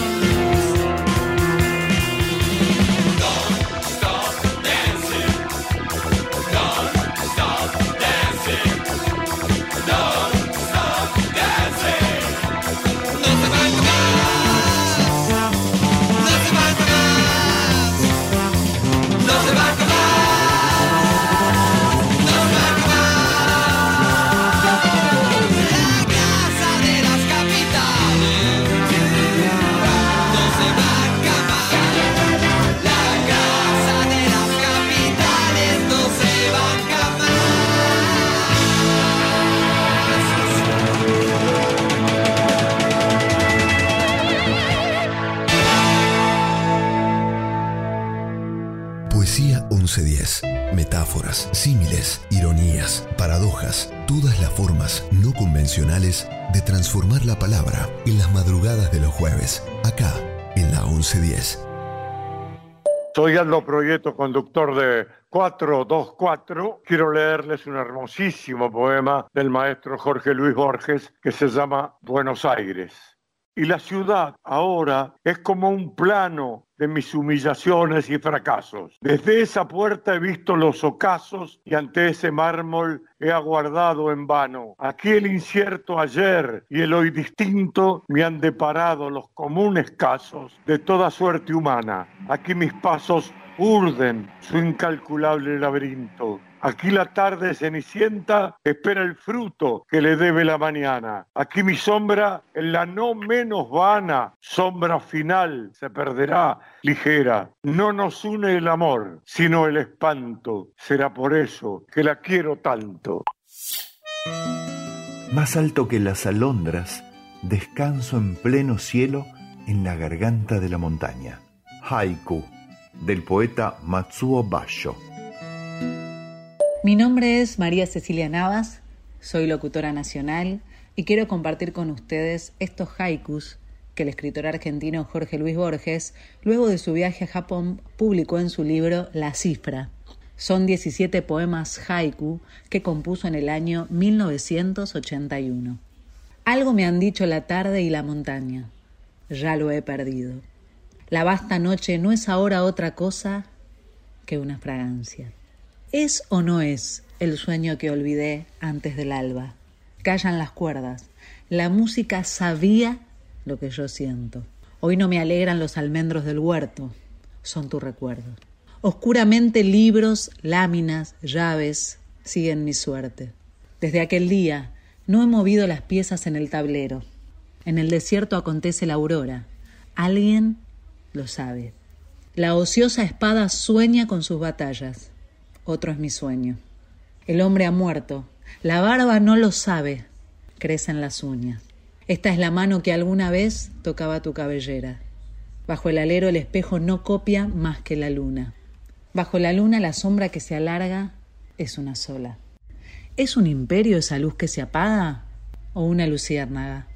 1110. Soy Aldo Proyecto, conductor de 424. Quiero leerles un hermosísimo poema del maestro Jorge Luis Borges que se llama Buenos Aires. Y la ciudad ahora es como un plano de mis humillaciones y fracasos. Desde esa puerta he visto los ocasos y ante ese mármol he aguardado en vano. Aquí el incierto ayer y el hoy distinto me han deparado los comunes casos de toda suerte humana. Aquí mis pasos urden su incalculable laberinto. Aquí la tarde cenicienta espera el fruto que le debe la mañana. Aquí mi sombra, en la no menos vana sombra final, se perderá ligera. No nos une el amor, sino el espanto. Será por eso que la quiero tanto. Más alto que las alondras, descanso en pleno cielo en la garganta de la montaña. Haiku, del poeta Matsuo Basho. Mi nombre es María Cecilia Navas, soy locutora nacional y quiero compartir con ustedes estos haikus que el escritor argentino Jorge Luis Borges, luego de su viaje a Japón, publicó en su libro La Cifra. Son 17 poemas haiku que compuso en el año 1981. Algo me han dicho la tarde y la montaña. Ya lo he perdido. La vasta noche no es ahora otra cosa que una fragancia. ¿Es o no es el sueño que olvidé antes del alba? Callan las cuerdas. La música sabía lo que yo siento. Hoy no me alegran los almendros del huerto, son tu recuerdo. Oscuramente libros, láminas, llaves siguen mi suerte. Desde aquel día no he movido las piezas en el tablero. En el desierto acontece la aurora. Alguien lo sabe. La ociosa espada sueña con sus batallas otro es mi sueño. El hombre ha muerto, la barba no lo sabe, crecen las uñas. Esta es la mano que alguna vez tocaba tu cabellera. Bajo el alero el espejo no copia más que la luna. Bajo la luna la sombra que se alarga es una sola. ¿Es un imperio esa luz que se apaga o una luciérnaga?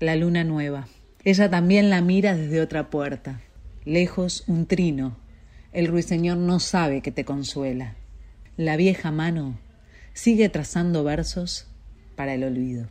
La luna nueva. Ella también la mira desde otra puerta. Lejos un trino. El ruiseñor no sabe que te consuela la vieja mano sigue trazando versos para el olvido.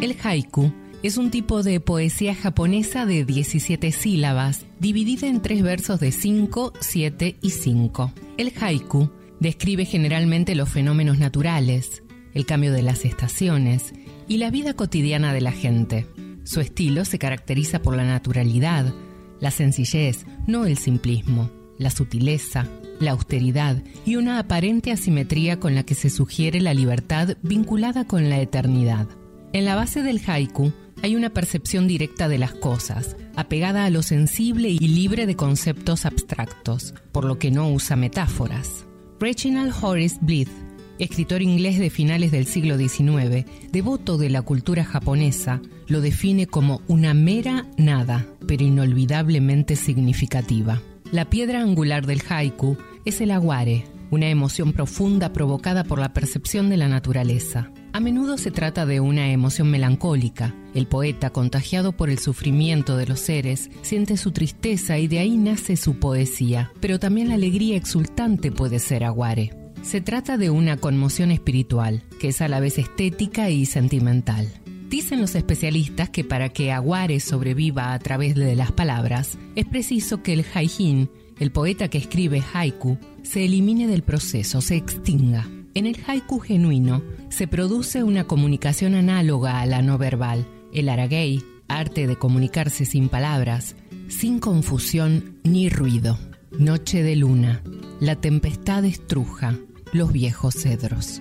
El haiku es un tipo de poesía japonesa de 17 sílabas, dividida en tres versos de 5, 7 y 5. El haiku describe generalmente los fenómenos naturales, el cambio de las estaciones y la vida cotidiana de la gente. Su estilo se caracteriza por la naturalidad, la sencillez, no el simplismo, la sutileza, la austeridad y una aparente asimetría con la que se sugiere la libertad vinculada con la eternidad. En la base del haiku hay una percepción directa de las cosas, apegada a lo sensible y libre de conceptos abstractos, por lo que no usa metáforas. Reginald Horace Blythe, escritor inglés de finales del siglo XIX, devoto de la cultura japonesa, lo define como una mera nada, pero inolvidablemente significativa. La piedra angular del haiku es el aguare, una emoción profunda provocada por la percepción de la naturaleza. A menudo se trata de una emoción melancólica. El poeta, contagiado por el sufrimiento de los seres, siente su tristeza y de ahí nace su poesía. Pero también la alegría exultante puede ser aguare. Se trata de una conmoción espiritual, que es a la vez estética y sentimental Dicen los especialistas que para que Aguare sobreviva a través de las palabras, es preciso que el haihin, el poeta que escribe haiku, se elimine del proceso, se extinga. En el haiku genuino se produce una comunicación análoga a la no verbal. El aragei, arte de comunicarse sin palabras, sin confusión ni ruido. Noche de luna, la tempestad estruja los viejos cedros.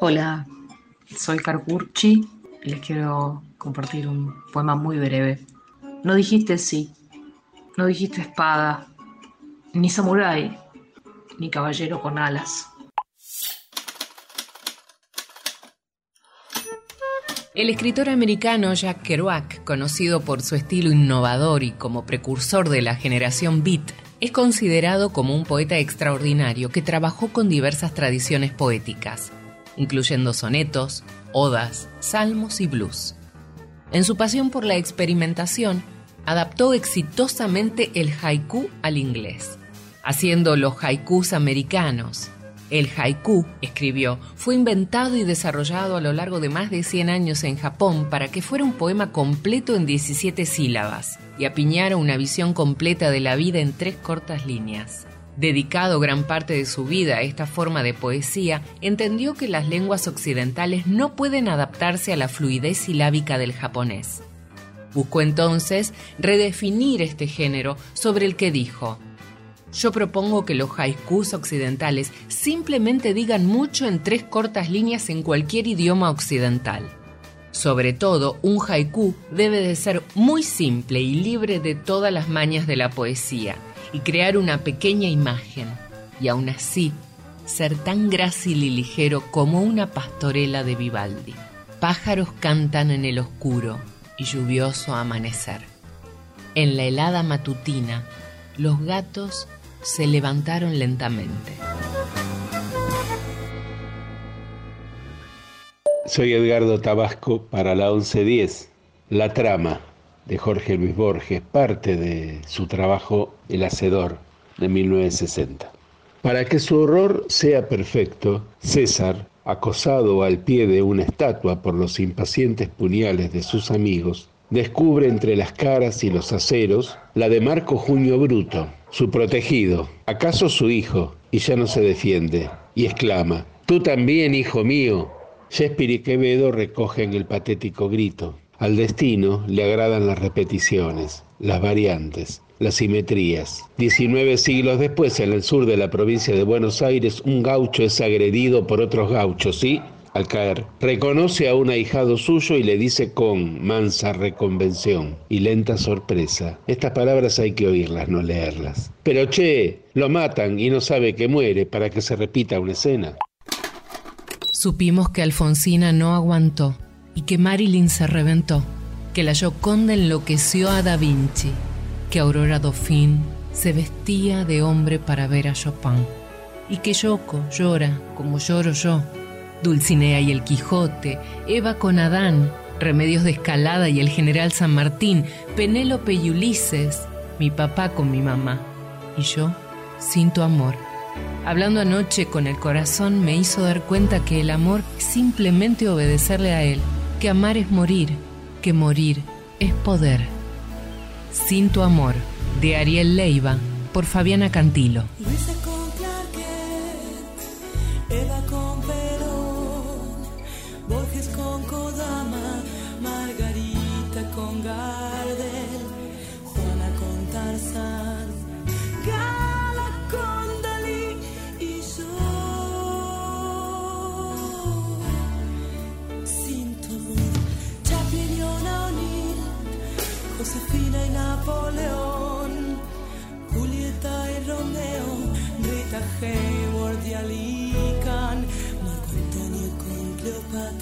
Hola, soy Carcurchi y les quiero compartir un poema muy breve. No dijiste sí, no dijiste espada, ni samurái, ni caballero con alas. El escritor americano Jack Kerouac, conocido por su estilo innovador y como precursor de la generación beat, es considerado como un poeta extraordinario que trabajó con diversas tradiciones poéticas, incluyendo sonetos, odas, salmos y blues. En su pasión por la experimentación, adaptó exitosamente el haiku al inglés, haciendo los haikus americanos. El haiku, escribió, fue inventado y desarrollado a lo largo de más de 100 años en Japón para que fuera un poema completo en 17 sílabas y apiñara una visión completa de la vida en tres cortas líneas. Dedicado gran parte de su vida a esta forma de poesía, entendió que las lenguas occidentales no pueden adaptarse a la fluidez silábica del japonés. Buscó entonces redefinir este género sobre el que dijo, yo propongo que los haikus occidentales simplemente digan mucho en tres cortas líneas en cualquier idioma occidental. Sobre todo, un haiku debe de ser muy simple y libre de todas las mañas de la poesía y crear una pequeña imagen, y aún así ser tan grácil y ligero como una pastorela de Vivaldi. Pájaros cantan en el oscuro y lluvioso amanecer. En la helada matutina, los gatos se levantaron lentamente. Soy Edgardo Tabasco para la 1110. La trama de Jorge Luis Borges, parte de su trabajo El Hacedor de 1960. Para que su horror sea perfecto, César, acosado al pie de una estatua por los impacientes puñales de sus amigos, descubre entre las caras y los aceros la de Marco Junio Bruto, su protegido, acaso su hijo, y ya no se defiende, y exclama, Tú también, hijo mío. Shakespeare y Quevedo recogen el patético grito. Al destino le agradan las repeticiones, las variantes, las simetrías. Diecinueve siglos después, en el sur de la provincia de Buenos Aires, un gaucho es agredido por otros gauchos y, al caer, reconoce a un ahijado suyo y le dice con mansa reconvención y lenta sorpresa. Estas palabras hay que oírlas, no leerlas. Pero che, lo matan y no sabe que muere para que se repita una escena. Supimos que Alfonsina no aguantó y que Marilyn se reventó, que la Gioconda enloqueció a Da Vinci, que Aurora Dauphin se vestía de hombre para ver a Chopin y que Yoko llora como lloro yo Dulcinea y el Quijote, Eva con Adán, Remedios de Escalada y el General San Martín, Penélope y Ulises, mi papá con mi mamá. Y yo, sin tu amor. Hablando anoche con el corazón me hizo dar cuenta que el amor es simplemente obedecerle a él, que amar es morir, que morir es poder. Sin tu amor, de Ariel Leiva, por Fabiana Cantilo.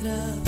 love.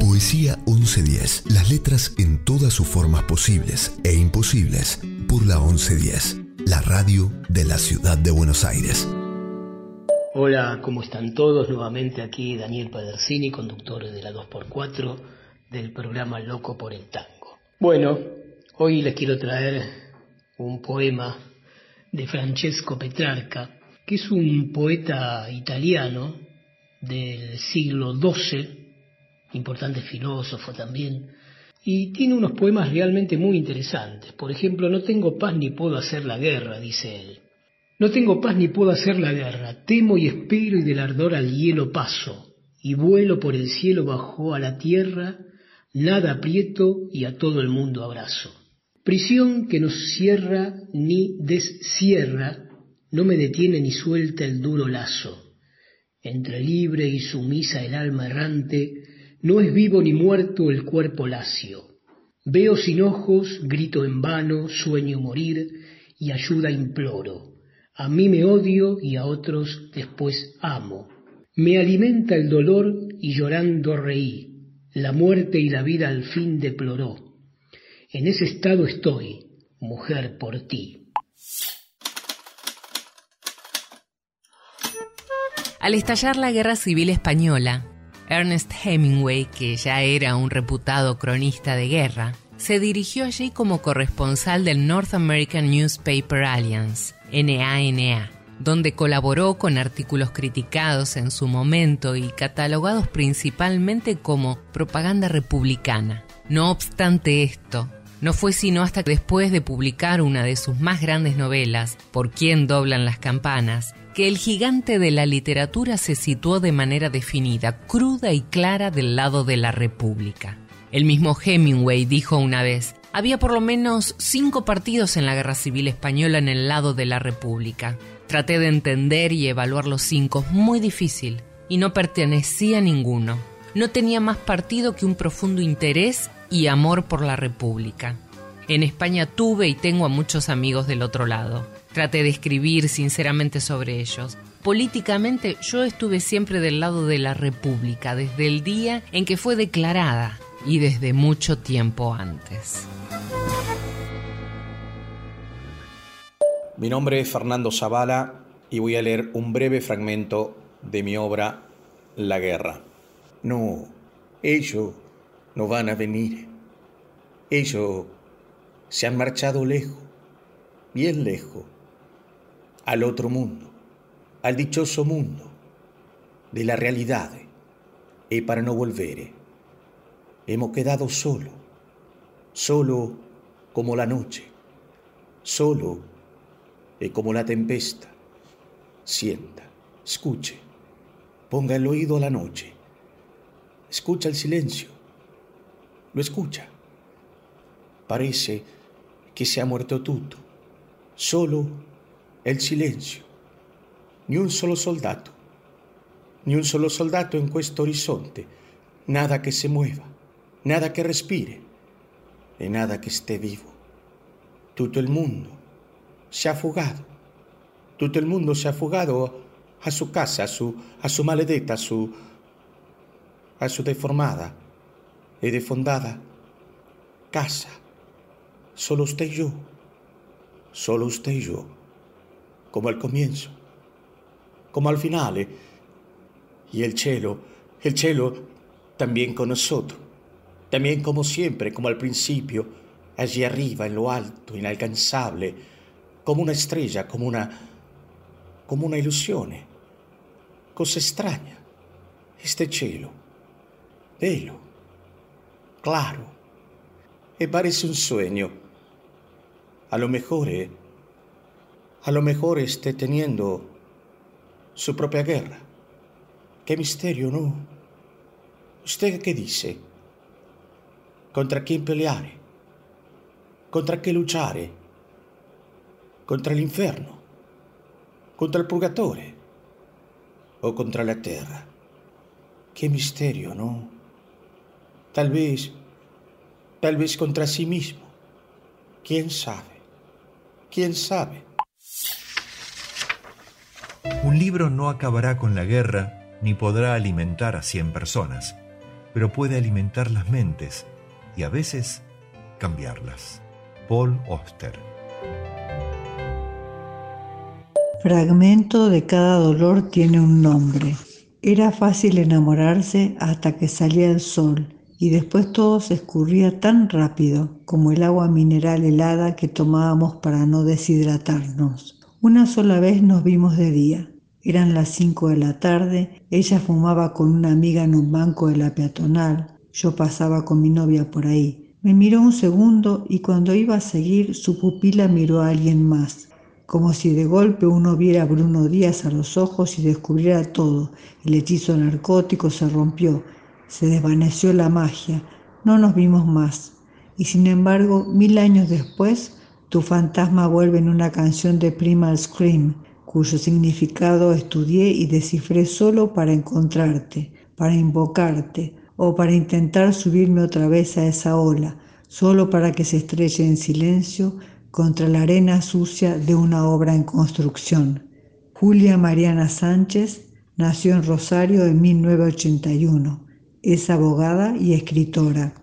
Poesía 1110. Las letras en todas sus formas posibles e imposibles por la 1110. La radio de la ciudad de Buenos Aires. Hola, ¿cómo están todos? Nuevamente aquí Daniel Padersini, conductor de la 2x4 del programa Loco por el Tango. Bueno, hoy les quiero traer un poema de Francesco Petrarca, que es un poeta italiano del siglo XII, importante filósofo también, y tiene unos poemas realmente muy interesantes. Por ejemplo, No tengo paz ni puedo hacer la guerra, dice él. No tengo paz ni puedo hacer la guerra, temo y espero y del ardor al hielo paso, y vuelo por el cielo bajo a la tierra, nada aprieto y a todo el mundo abrazo. Prisión que no cierra ni descierra, no me detiene ni suelta el duro lazo. Entre libre y sumisa el alma errante, no es vivo ni muerto el cuerpo lacio. Veo sin ojos, grito en vano, sueño morir y ayuda imploro. A mí me odio y a otros después amo. Me alimenta el dolor y llorando reí. La muerte y la vida al fin deploró. En ese estado estoy, mujer por ti. Al estallar la Guerra Civil Española, Ernest Hemingway, que ya era un reputado cronista de guerra, se dirigió allí como corresponsal del North American Newspaper Alliance, NANA, donde colaboró con artículos criticados en su momento y catalogados principalmente como propaganda republicana. No obstante esto, no fue sino hasta después de publicar una de sus más grandes novelas, Por quién doblan las campanas, que el gigante de la literatura se situó de manera definida, cruda y clara del lado de la República. El mismo Hemingway dijo una vez, había por lo menos cinco partidos en la Guerra Civil Española en el lado de la República. Traté de entender y evaluar los cinco, muy difícil, y no pertenecía a ninguno. No tenía más partido que un profundo interés y amor por la República. En España tuve y tengo a muchos amigos del otro lado. Traté de escribir sinceramente sobre ellos. Políticamente yo estuve siempre del lado de la República desde el día en que fue declarada y desde mucho tiempo antes. Mi nombre es Fernando Zavala y voy a leer un breve fragmento de mi obra La Guerra. No, ellos no van a venir. Ellos se han marchado lejos, bien lejos, al otro mundo, al dichoso mundo de la realidad. Y para no volver, hemos quedado solo, solo como la noche, solo y como la tempesta. Sienta, escuche, ponga el oído a la noche, escucha el silencio, lo escucha. Parece que se ha muerto tutto, solo el silencio, ni un solo soldato, ni un solo soldato en questo orizzonte, nada que se mueva, nada que respire. Y nada que esté vivo. Tutto el mundo se ha fugado, tutto el mundo se ha fugado a su casa, a su, a su maledetta, a su, a su deformada y defondada casa. Solo usted y yo. Solo usted y yo. Como al comienzo. Como al final. Y el cielo, el cielo también con nosotros. También como siempre, como al principio, allí arriba, en lo alto, inalcanzable, como una estrella, como una, como una ilusión. Cosa extraña. Este cielo. Velo. Claro. E parece un sueño. A lo mejor, eh, a lo mejor esté teniendo su propia guerra. Qué misterio, ¿no? ¿Usted qué dice? ¿Contra quién peleare? ¿Contra qué luchare? ¿Contra el infierno? ¿Contra el purgatorio? ¿O contra la tierra? Qué misterio, ¿no? Tal vez, tal vez contra sí mismo. ¿Quién sabe? ¿Quién sabe? Un libro no acabará con la guerra ni podrá alimentar a cien personas, pero puede alimentar las mentes y a veces cambiarlas. Paul Oster. Fragmento de cada dolor tiene un nombre. Era fácil enamorarse hasta que salía el sol y después todo se escurría tan rápido como el agua mineral helada que tomábamos para no deshidratarnos. Una sola vez nos vimos de día. Eran las cinco de la tarde, ella fumaba con una amiga en un banco de la peatonal, yo pasaba con mi novia por ahí. Me miró un segundo y cuando iba a seguir su pupila miró a alguien más, como si de golpe uno viera a Bruno Díaz a los ojos y descubriera todo. El hechizo narcótico se rompió, se desvaneció la magia, no nos vimos más. Y sin embargo, mil años después, tu fantasma vuelve en una canción de Primal Scream, cuyo significado estudié y descifré solo para encontrarte, para invocarte o para intentar subirme otra vez a esa ola, solo para que se estrelle en silencio contra la arena sucia de una obra en construcción. Julia Mariana Sánchez nació en Rosario en 1981. Es abogada y escritora.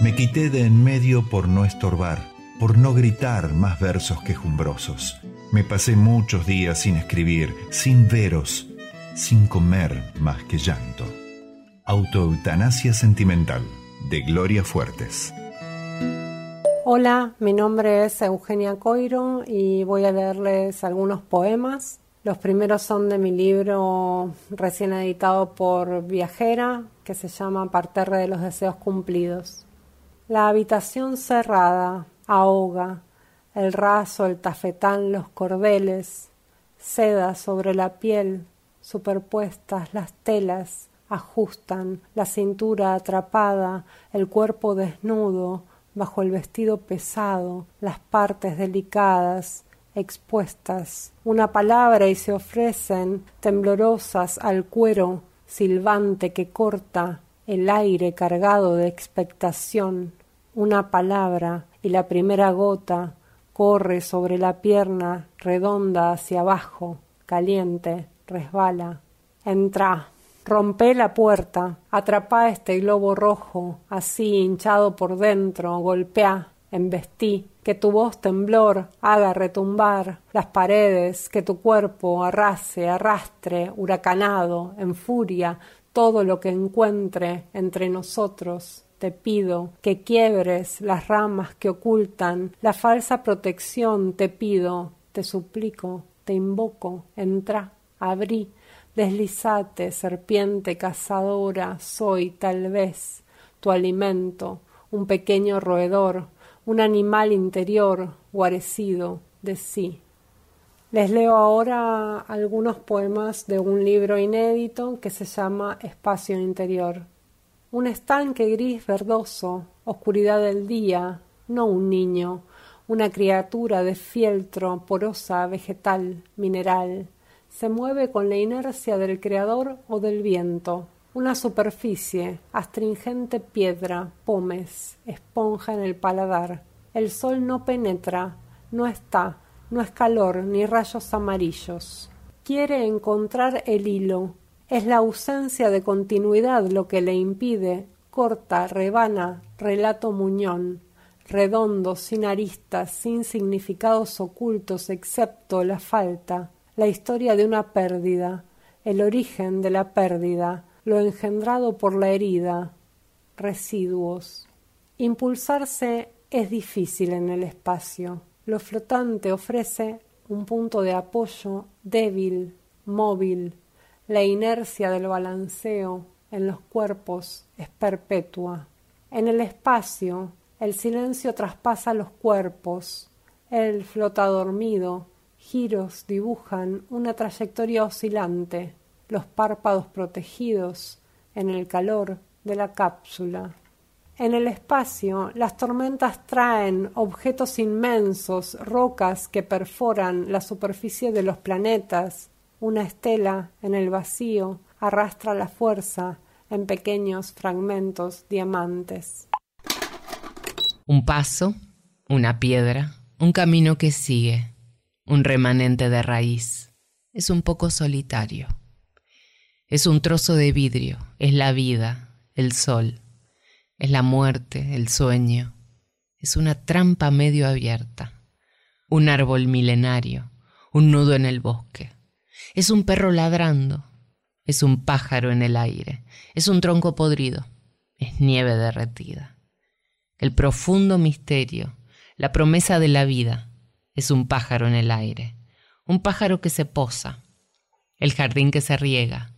Me quité de en medio por no estorbar, por no gritar más versos quejumbrosos. Me pasé muchos días sin escribir, sin veros, sin comer más que llanto. Autoeutanasia sentimental, de Gloria Fuertes. Hola, mi nombre es Eugenia Coiro y voy a leerles algunos poemas. Los primeros son de mi libro recién editado por Viajera, que se llama Parterre de los Deseos Cumplidos. La habitación cerrada ahoga, el raso, el tafetán, los cordeles, seda sobre la piel, superpuestas las telas, ajustan la cintura atrapada, el cuerpo desnudo, bajo el vestido pesado, las partes delicadas, expuestas, una palabra y se ofrecen temblorosas al cuero silbante que corta el aire cargado de expectación, una palabra y la primera gota corre sobre la pierna redonda hacia abajo, caliente, resbala. Entra, rompe la puerta, atrapa este globo rojo, así hinchado por dentro, golpea, embestí, que tu voz temblor haga retumbar las paredes, que tu cuerpo arrase, arrastre, huracanado, en furia, todo lo que encuentre entre nosotros. Te pido que quiebres las ramas que ocultan la falsa protección, te pido, te suplico, te invoco, entra, abrí, deslizate, serpiente cazadora, soy tal vez tu alimento, un pequeño roedor, un animal interior guarecido de sí. Les leo ahora algunos poemas de un libro inédito que se llama Espacio Interior. Un estanque gris verdoso, oscuridad del día, no un niño, una criatura de fieltro, porosa, vegetal, mineral, se mueve con la inercia del creador o del viento. Una superficie, astringente piedra, pomes, esponja en el paladar. El sol no penetra, no está, no es calor ni rayos amarillos. Quiere encontrar el hilo. Es la ausencia de continuidad lo que le impide. Corta, rebana, relato muñón. redondo, sin aristas, sin significados ocultos excepto la falta, la historia de una pérdida, el origen de la pérdida, lo engendrado por la herida, residuos. Impulsarse es difícil en el espacio. Lo flotante ofrece un punto de apoyo débil, móvil. La inercia del balanceo en los cuerpos es perpetua. En el espacio, el silencio traspasa los cuerpos. Él flota dormido. Giros dibujan una trayectoria oscilante. Los párpados protegidos en el calor de la cápsula. En el espacio, las tormentas traen objetos inmensos, rocas que perforan la superficie de los planetas. Una estela en el vacío arrastra la fuerza en pequeños fragmentos diamantes. Un paso, una piedra, un camino que sigue, un remanente de raíz. Es un poco solitario. Es un trozo de vidrio, es la vida, el sol, es la muerte, el sueño. Es una trampa medio abierta, un árbol milenario, un nudo en el bosque. Es un perro ladrando, es un pájaro en el aire, es un tronco podrido, es nieve derretida. El profundo misterio, la promesa de la vida, es un pájaro en el aire, un pájaro que se posa, el jardín que se riega,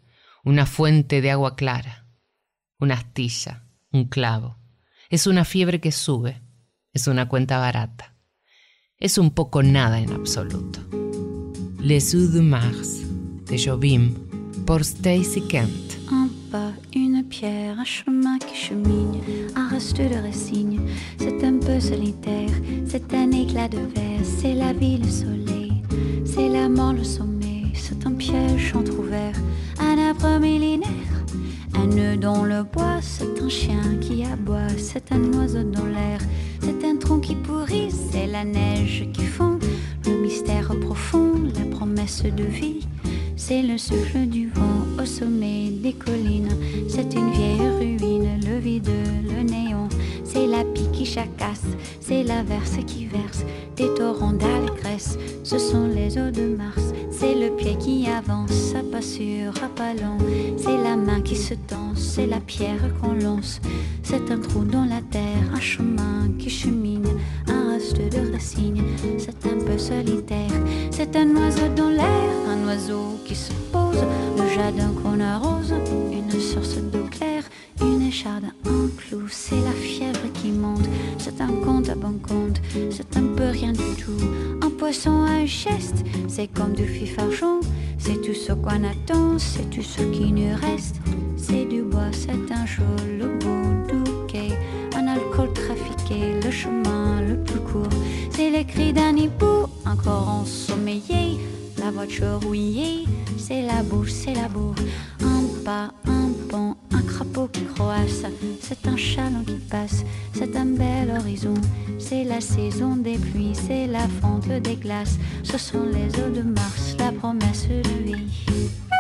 una fuente de agua clara, una astilla, un clavo. Es una fiebre que sube, es una cuenta barata. Es un poco nada en absoluto. Les Eaux de Mars, de Jobim, por Stacy Kent. Un pas, une pierre, un chemin qui chemine, un reste de résigne. C'est un peu solitaire, c'est un éclat de verre, c'est la vie, le soleil, c'est la mort, le sommeil, c'est un piège entrouvert, un arbre millénaire. Un nœud dans le bois, c'est un chien qui aboie, c'est un oiseau dans l'air, c'est un tronc qui pourrit, c'est la neige qui fond, le mystère profond, la promesse de vie. C'est le souffle du vent au sommet des collines. C'est une vieille ruine, le vide, le néon. C'est la pie qui chacasse, c'est l'averse qui verse des torrents d'allégresse. Ce sont les eaux de Mars, c'est le pied qui avance, à pas sûr, à pas long. C'est la main qui se tend, c'est la pierre qu'on lance. C'est un trou dans la terre, un chemin qui chemine, un reste de racines. C'est un peu solitaire, c'est un oiseau dans l'air, un oiseau qui se pose, le jardin qu'on arrose, une source d'eau claire, écharde, un clou, c'est la fièvre qui monte, c'est un compte à bon compte, c'est un peu rien du tout, un poisson, un geste, c'est comme du fifarchon, c'est tout ce qu'on attend, c'est tout ce qui nous reste, c'est du bois, c'est un jour, le beau bouquet, un alcool trafiqué, le chemin le plus court, c'est les cris d'un hibou, encore ensommeillé, la voiture rouillée, c'est la boue, c'est la boue. Un pas, un pont, un crapaud qui croasse. C'est un chaland qui passe, c'est un bel horizon. C'est la saison des pluies, c'est la fonte des glaces. Ce sont les eaux de Mars, la promesse de vie.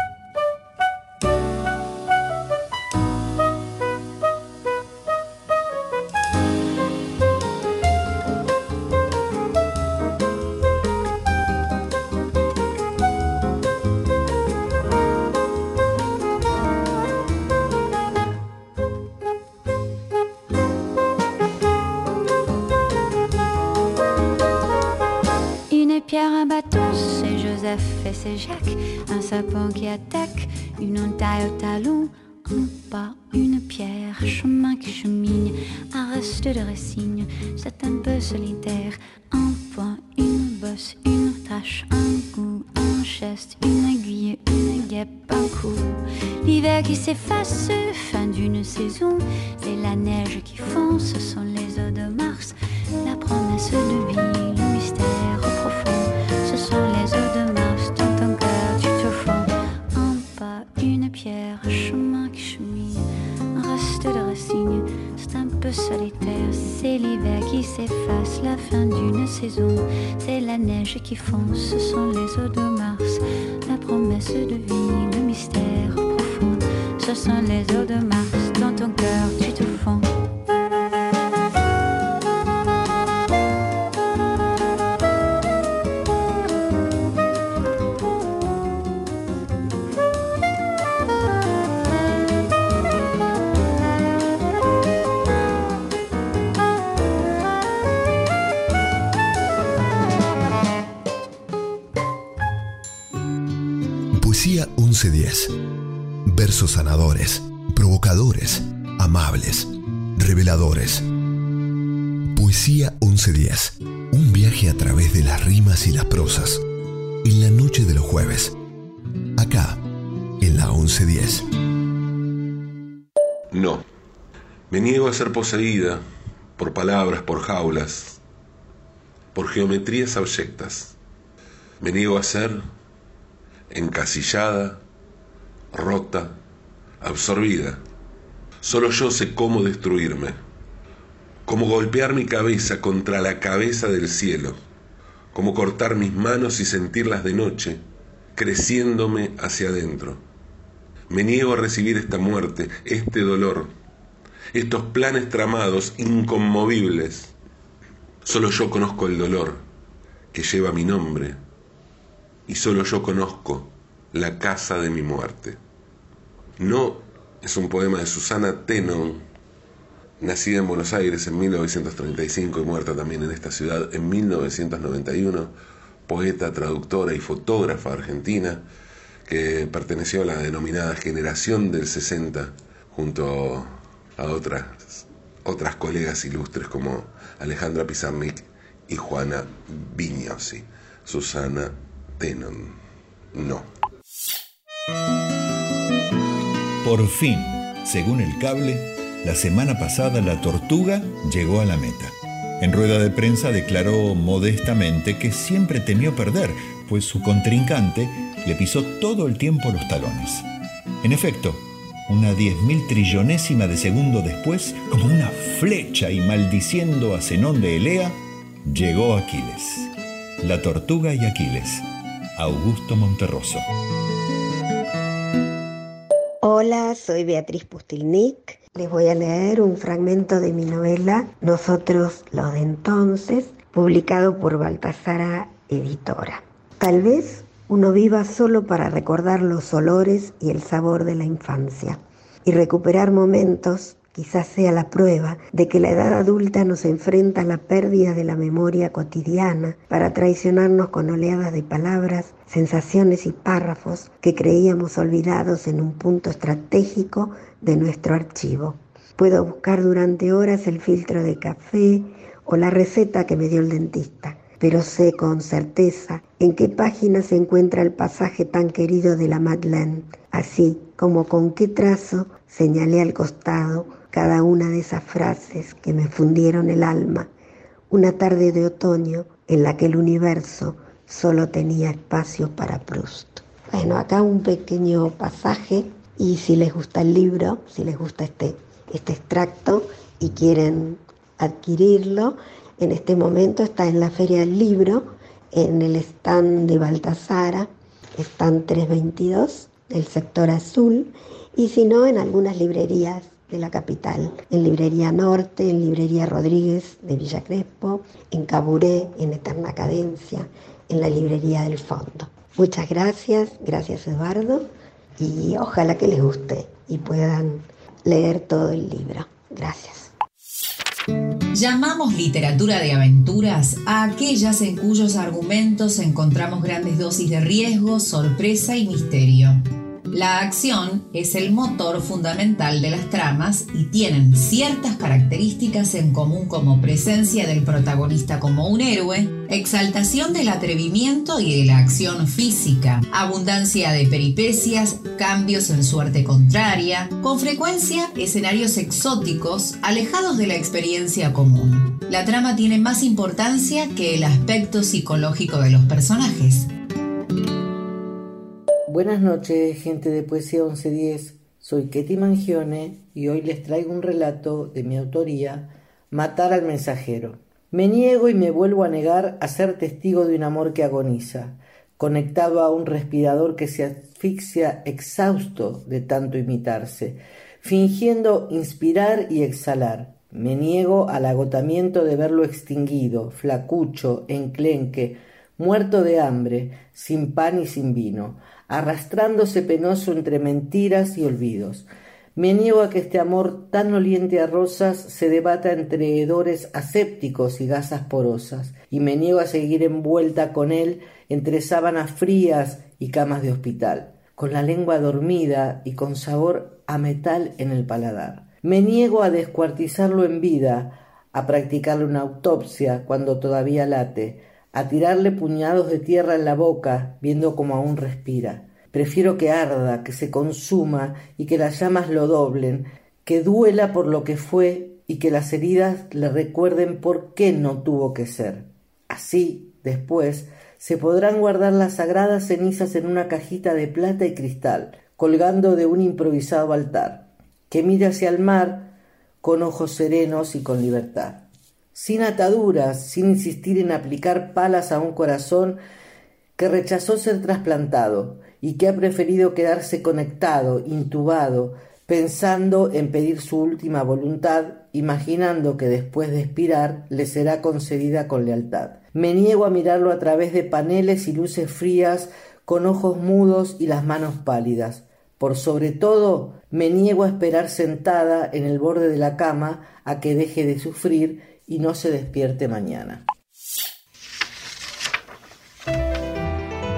Un sapin qui attaque, une entaille au talon. Un pas, une pierre, chemin qui chemine, un reste de racine, días. Un viaje a través de las rimas y las prosas. En la noche de los jueves. Acá, en la 1110. No. Me niego a ser poseída por palabras, por jaulas, por geometrías abyectas. Me niego a ser encasillada, rota, absorbida. Solo yo sé cómo destruirme cómo golpear mi cabeza contra la cabeza del cielo, cómo cortar mis manos y sentirlas de noche, creciéndome hacia adentro. Me niego a recibir esta muerte, este dolor, estos planes tramados, inconmovibles. Solo yo conozco el dolor que lleva mi nombre y solo yo conozco la casa de mi muerte. No es un poema de Susana Tenon, nacida en Buenos Aires en 1935 y muerta también en esta ciudad en 1991, poeta, traductora y fotógrafa argentina que perteneció a la denominada generación del 60 junto a otras, otras colegas ilustres como Alejandra Pizarnik y Juana Vignosi. Susana Tenon, no. Por fin, según el cable, la semana pasada la tortuga llegó a la meta. En rueda de prensa declaró modestamente que siempre temió perder, pues su contrincante le pisó todo el tiempo los talones. En efecto, una diez mil trillonésima de segundo después, como una flecha y maldiciendo a Zenón de Elea, llegó Aquiles. La tortuga y Aquiles. Augusto Monterroso. Hola, soy Beatriz Pustilnik. Les voy a leer un fragmento de mi novela Nosotros los de entonces, publicado por Baltasara Editora. Tal vez uno viva solo para recordar los olores y el sabor de la infancia. Y recuperar momentos quizás sea la prueba de que la edad adulta nos enfrenta a la pérdida de la memoria cotidiana para traicionarnos con oleadas de palabras, sensaciones y párrafos que creíamos olvidados en un punto estratégico de nuestro archivo. Puedo buscar durante horas el filtro de café o la receta que me dio el dentista pero sé con certeza en qué página se encuentra el pasaje tan querido de la Madeleine, así como con qué trazo señalé al costado cada una de esas frases que me fundieron el alma una tarde de otoño en la que el universo solo tenía espacio para Proust. Bueno, acá un pequeño pasaje y si les gusta el libro, si les gusta este, este extracto y quieren adquirirlo, en este momento está en la Feria del Libro, en el stand de Baltasara, stand 322 del sector azul, y si no, en algunas librerías de la capital, en Librería Norte, en Librería Rodríguez de Villa Crespo, en Caburé, en Eterna Cadencia, en la Librería del Fondo. Muchas gracias, gracias Eduardo, y ojalá que les guste y puedan leer todo el libro. Gracias. Llamamos literatura de aventuras a aquellas en cuyos argumentos encontramos grandes dosis de riesgo, sorpresa y misterio. La acción es el motor fundamental de las tramas y tienen ciertas características en común como presencia del protagonista como un héroe, exaltación del atrevimiento y de la acción física, abundancia de peripecias, cambios en suerte contraria, con frecuencia escenarios exóticos alejados de la experiencia común. La trama tiene más importancia que el aspecto psicológico de los personajes. Buenas noches, gente de Poesía 1110. Soy Ketty Mangione y hoy les traigo un relato de mi autoría, Matar al mensajero. Me niego y me vuelvo a negar a ser testigo de un amor que agoniza, conectado a un respirador que se asfixia exhausto de tanto imitarse, fingiendo inspirar y exhalar. Me niego al agotamiento de verlo extinguido, flacucho, enclenque, muerto de hambre, sin pan y sin vino, arrastrándose penoso entre mentiras y olvidos. Me niego a que este amor tan oliente a rosas se debata entre hedores asépticos y gasas porosas, y me niego a seguir envuelta con él entre sábanas frías y camas de hospital. con la lengua dormida y con sabor a metal en el paladar. Me niego a descuartizarlo en vida, a practicarle una autopsia cuando todavía late, a tirarle puñados de tierra en la boca viendo como aún respira. Prefiero que arda, que se consuma y que las llamas lo doblen, que duela por lo que fue y que las heridas le recuerden por qué no tuvo que ser. Así, después, se podrán guardar las sagradas cenizas en una cajita de plata y cristal, colgando de un improvisado altar, que mire hacia el mar con ojos serenos y con libertad. Sin ataduras, sin insistir en aplicar palas a un corazón que rechazó ser trasplantado y que ha preferido quedarse conectado, intubado, pensando en pedir su última voluntad, imaginando que después de expirar le será concedida con lealtad. Me niego a mirarlo a través de paneles y luces frías, con ojos mudos y las manos pálidas. Por sobre todo, me niego a esperar sentada en el borde de la cama a que deje de sufrir y no se despierte mañana.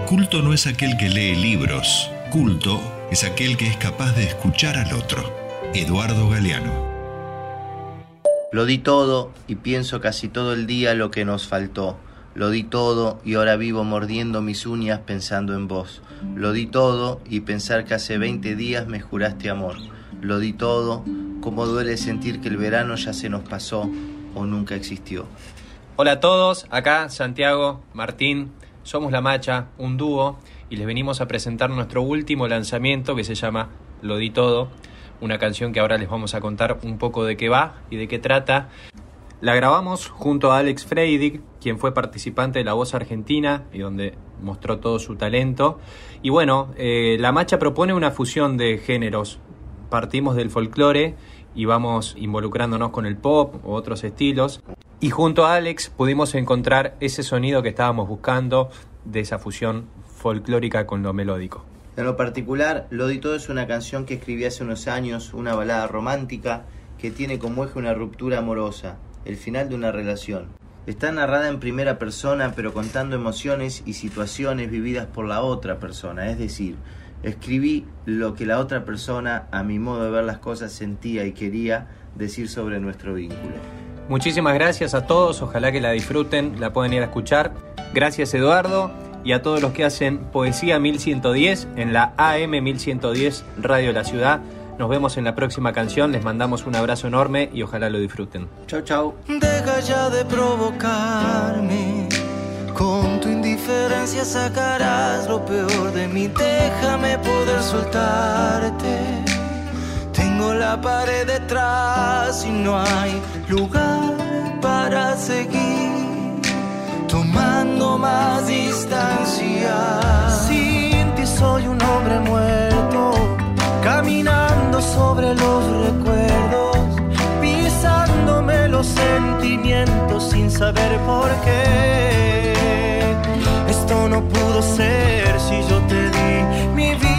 Culto no es aquel que lee libros, culto es aquel que es capaz de escuchar al otro. Eduardo Galeano. Lo di todo y pienso casi todo el día lo que nos faltó. Lo di todo y ahora vivo mordiendo mis uñas pensando en vos. Lo di todo y pensar que hace 20 días me juraste amor. Lo di todo, como duele sentir que el verano ya se nos pasó o nunca existió. Hola a todos, acá Santiago, Martín, somos La Macha, un dúo, y les venimos a presentar nuestro último lanzamiento que se llama Lo di todo, una canción que ahora les vamos a contar un poco de qué va y de qué trata. La grabamos junto a Alex Freidig, quien fue participante de La Voz Argentina y donde mostró todo su talento. Y bueno, eh, La Macha propone una fusión de géneros. Partimos del folclore y vamos involucrándonos con el pop o otros estilos. Y junto a Alex pudimos encontrar ese sonido que estábamos buscando de esa fusión folclórica con lo melódico. En lo particular, Lo di todo es una canción que escribí hace unos años, una balada romántica que tiene como eje una ruptura amorosa, el final de una relación. Está narrada en primera persona pero contando emociones y situaciones vividas por la otra persona, es decir, escribí lo que la otra persona, a mi modo de ver las cosas, sentía y quería decir sobre nuestro vínculo. Muchísimas gracias a todos, ojalá que la disfruten, la pueden ir a escuchar. Gracias Eduardo y a todos los que hacen Poesía 1110 en la AM 1110 Radio La Ciudad. Nos vemos en la próxima canción, les mandamos un abrazo enorme y ojalá lo disfruten. Chau, chau. Deja ya de provocarme. Con tu indiferencia sacarás lo peor de mí. Déjame poder soltarte. Tengo la pared detrás y no hay lugar para seguir. Tomando más distancia. Sin ti soy un hombre muerto. Caminando sobre los recuerdos. Pisándome los sentimientos sin saber por qué. No pudo ser si yo te di mi vida.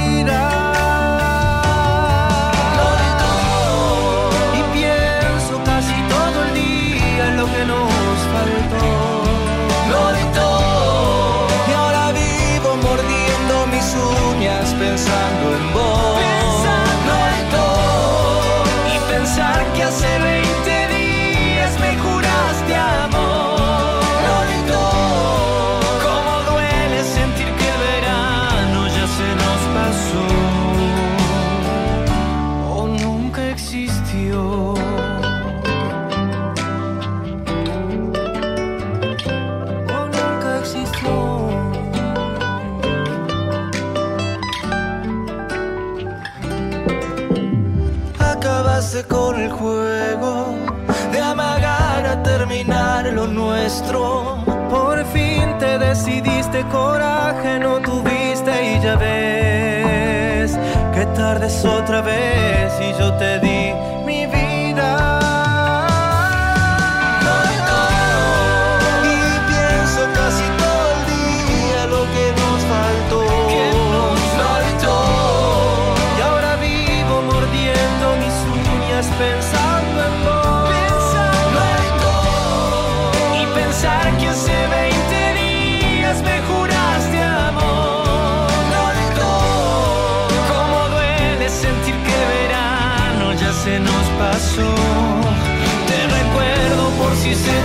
Por fin te decidiste, coraje no tuviste y ya ves que tardes otra vez y yo te di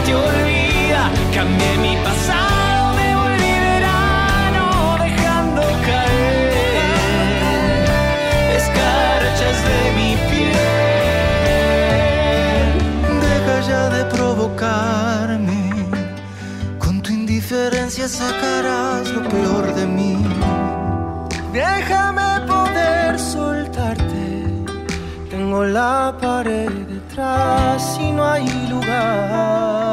te olvida. Cambié mi pasado, me volví verano, dejando caer escarchas de mi piel. Deja ya de provocarme, con tu indiferencia sacarás lo peor de mí. Déjame poder soltarte. Tengo la pared detrás y no hay love.